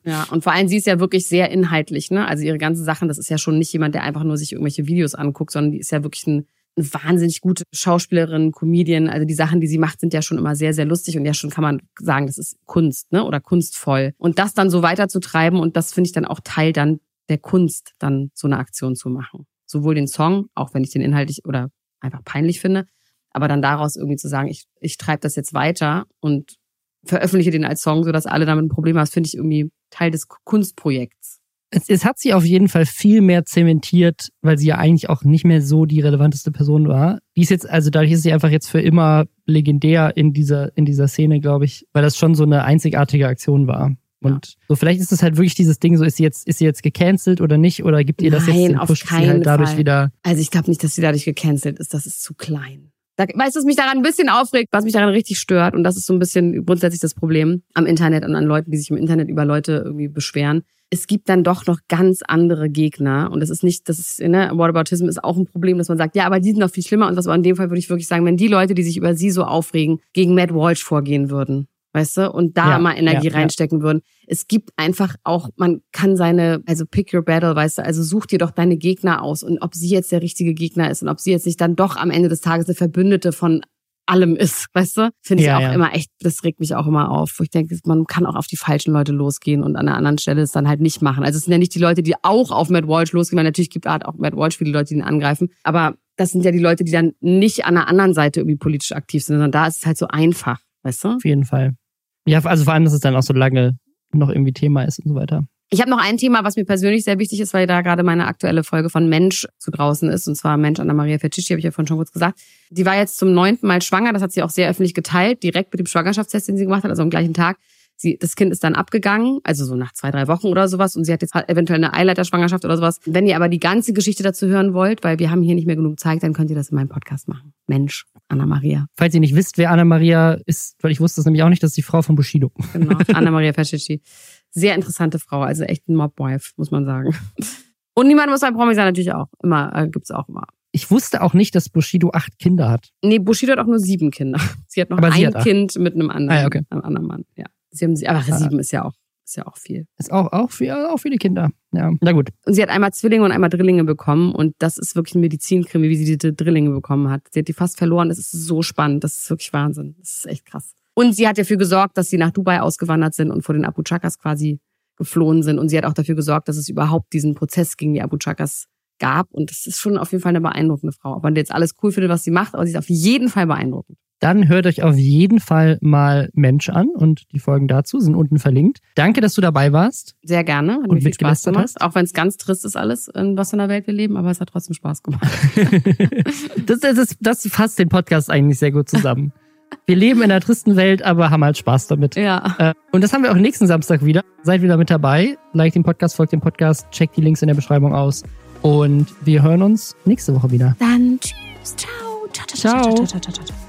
Speaker 2: Ja, und vor allem sie ist ja wirklich sehr inhaltlich, ne? Also ihre ganzen Sachen, das ist ja schon nicht jemand, der einfach nur sich irgendwelche Videos anguckt, sondern die ist ja wirklich ein, eine wahnsinnig gute Schauspielerin, Comedian. Also die Sachen, die sie macht, sind ja schon immer sehr, sehr lustig und ja schon kann man sagen, das ist Kunst, ne? Oder kunstvoll. Und das dann so weiterzutreiben und das finde ich dann auch Teil dann der Kunst, dann so eine Aktion zu machen. Sowohl den Song, auch wenn ich den inhaltlich oder einfach peinlich finde, aber dann daraus irgendwie zu sagen, ich, ich treibe das jetzt weiter und veröffentliche den als Song, sodass alle damit ein Problem haben, finde ich irgendwie Teil des Kunstprojekts.
Speaker 1: Es, es hat sie auf jeden Fall viel mehr zementiert, weil sie ja eigentlich auch nicht mehr so die relevanteste Person war. Die ist jetzt, also dadurch ist sie einfach jetzt für immer legendär in dieser, in dieser Szene, glaube ich, weil das schon so eine einzigartige Aktion war. Und so vielleicht ist es halt wirklich dieses Ding, so ist sie jetzt, ist sie jetzt gecancelt oder nicht, oder gibt ihr das
Speaker 2: Nein,
Speaker 1: jetzt den
Speaker 2: auf
Speaker 1: Push,
Speaker 2: keinen
Speaker 1: halt dadurch
Speaker 2: Fall.
Speaker 1: wieder.
Speaker 2: Also ich glaube nicht, dass sie dadurch gecancelt ist. Das ist zu klein. Da, weißt du, was mich daran ein bisschen aufregt, was mich daran richtig stört, und das ist so ein bisschen grundsätzlich das Problem am Internet und an Leuten, die sich im Internet über Leute irgendwie beschweren. Es gibt dann doch noch ganz andere Gegner. Und das ist nicht, das ist, ne, Whataboutism ist auch ein Problem, dass man sagt, ja, aber die sind noch viel schlimmer. Und was aber in dem Fall würde ich wirklich sagen, wenn die Leute, die sich über sie so aufregen, gegen Matt Walsh vorgehen würden. Weißt du? Und da
Speaker 1: Ja,
Speaker 2: mal Energie
Speaker 1: ja, ja.
Speaker 2: reinstecken würden. Es gibt einfach auch, man kann seine, also pick your battle, weißt du, also such dir doch deine Gegner aus und ob sie jetzt der richtige Gegner ist und ob sie jetzt nicht dann doch am Ende des Tages eine Verbündete von allem ist, weißt du? Finde ich
Speaker 1: Ja,
Speaker 2: auch
Speaker 1: ja.
Speaker 2: immer echt, das regt mich auch immer auf. Wo ich denke, man kann auch auf die falschen Leute losgehen und an einer anderen Stelle es dann halt nicht machen. Also es sind ja nicht die Leute, die auch auf Matt Walsh losgehen, weil natürlich gibt es auch Matt Walsh viele Leute, die ihn angreifen. Aber das sind ja die Leute, die dann nicht an der anderen Seite irgendwie politisch aktiv sind, sondern da ist es halt so einfach, weißt du?
Speaker 1: Auf jeden Fall. Ja, also vor allem, dass es dann auch so lange noch irgendwie Thema ist und so weiter.
Speaker 2: Ich habe noch ein Thema, was mir persönlich sehr wichtig ist, weil da gerade meine aktuelle Folge von Mensch zu draußen ist. Und zwar Mensch Anna-Maria Ferticci, habe ich ja vorhin schon kurz gesagt. Die war jetzt zum neunten Mal schwanger. Das hat sie auch sehr öffentlich geteilt, direkt mit dem Schwangerschaftstest, den sie gemacht hat, also am gleichen Tag. Sie, das Kind ist dann abgegangen, also so nach zwei, drei Wochen oder sowas. Und sie hat jetzt eventuell eine Eileiterschwangerschaft oder sowas. Wenn ihr aber die ganze Geschichte dazu hören wollt, weil wir haben hier nicht mehr genug Zeit, dann könnt ihr das in meinem Podcast machen. Mensch, Anna-Maria.
Speaker 1: Falls ihr nicht wisst, wer Anna-Maria ist, weil ich wusste es nämlich auch nicht, das ist die Frau von Bushido.
Speaker 2: Genau, Anna-Maria Feschici. Sehr interessante Frau, also echt ein Mobwife, muss man sagen. Und niemand muss ein Promi sein, natürlich auch. Immer, äh, gibt's auch immer.
Speaker 1: Ich wusste auch nicht, dass Bushido acht Kinder hat.
Speaker 2: Nee, Bushido hat auch nur sieben Kinder. Sie hat noch
Speaker 1: Aber
Speaker 2: ein
Speaker 1: hat.
Speaker 2: Kind mit einem anderen,
Speaker 1: Ah, ja, okay.
Speaker 2: einem anderen Mann. Ja. Sie haben sie, aber sieben ist ja auch, ist ja auch viel.
Speaker 1: Ist auch, auch, für, auch viele Kinder. Ja, na gut.
Speaker 2: Und sie hat einmal Zwillinge und einmal Drillinge bekommen. Und das ist wirklich ein Medizinkrimi, wie sie diese Drillinge bekommen hat. Sie hat die fast verloren. Das ist so spannend. Das ist wirklich Wahnsinn. Das ist echt krass. Und sie hat dafür gesorgt, dass sie nach Dubai ausgewandert sind und vor den Abu Chakas quasi geflohen sind. Und sie hat auch dafür gesorgt, dass es überhaupt diesen Prozess gegen die Abu Chakas gab. Und das ist schon auf jeden Fall eine beeindruckende Frau. Ob man jetzt alles cool findet, was sie macht, aber sie ist auf jeden Fall beeindruckend.
Speaker 1: Dann hört euch auf jeden Fall mal Mensch an und die Folgen dazu sind unten verlinkt. Danke, dass du dabei warst.
Speaker 2: Sehr gerne. Hat
Speaker 1: Und
Speaker 2: mir viel Spaß gemacht.
Speaker 1: hast?
Speaker 2: Auch wenn es ganz trist ist alles, in was für einer Welt wir leben, aber es hat trotzdem Spaß gemacht.
Speaker 1: das, das, das, das fasst den Podcast eigentlich sehr gut zusammen. Wir leben in einer tristen Welt, aber haben halt Spaß damit.
Speaker 2: Ja.
Speaker 1: Äh, Und das haben wir auch nächsten Samstag wieder. Seid wieder mit dabei. Like den Podcast, folgt dem Podcast, checkt die Links in der Beschreibung aus. Und wir hören uns nächste Woche wieder.
Speaker 2: Dann tschüss. Ciao. Ciao.
Speaker 1: Ciao.
Speaker 2: ciao, ciao, ciao, ciao.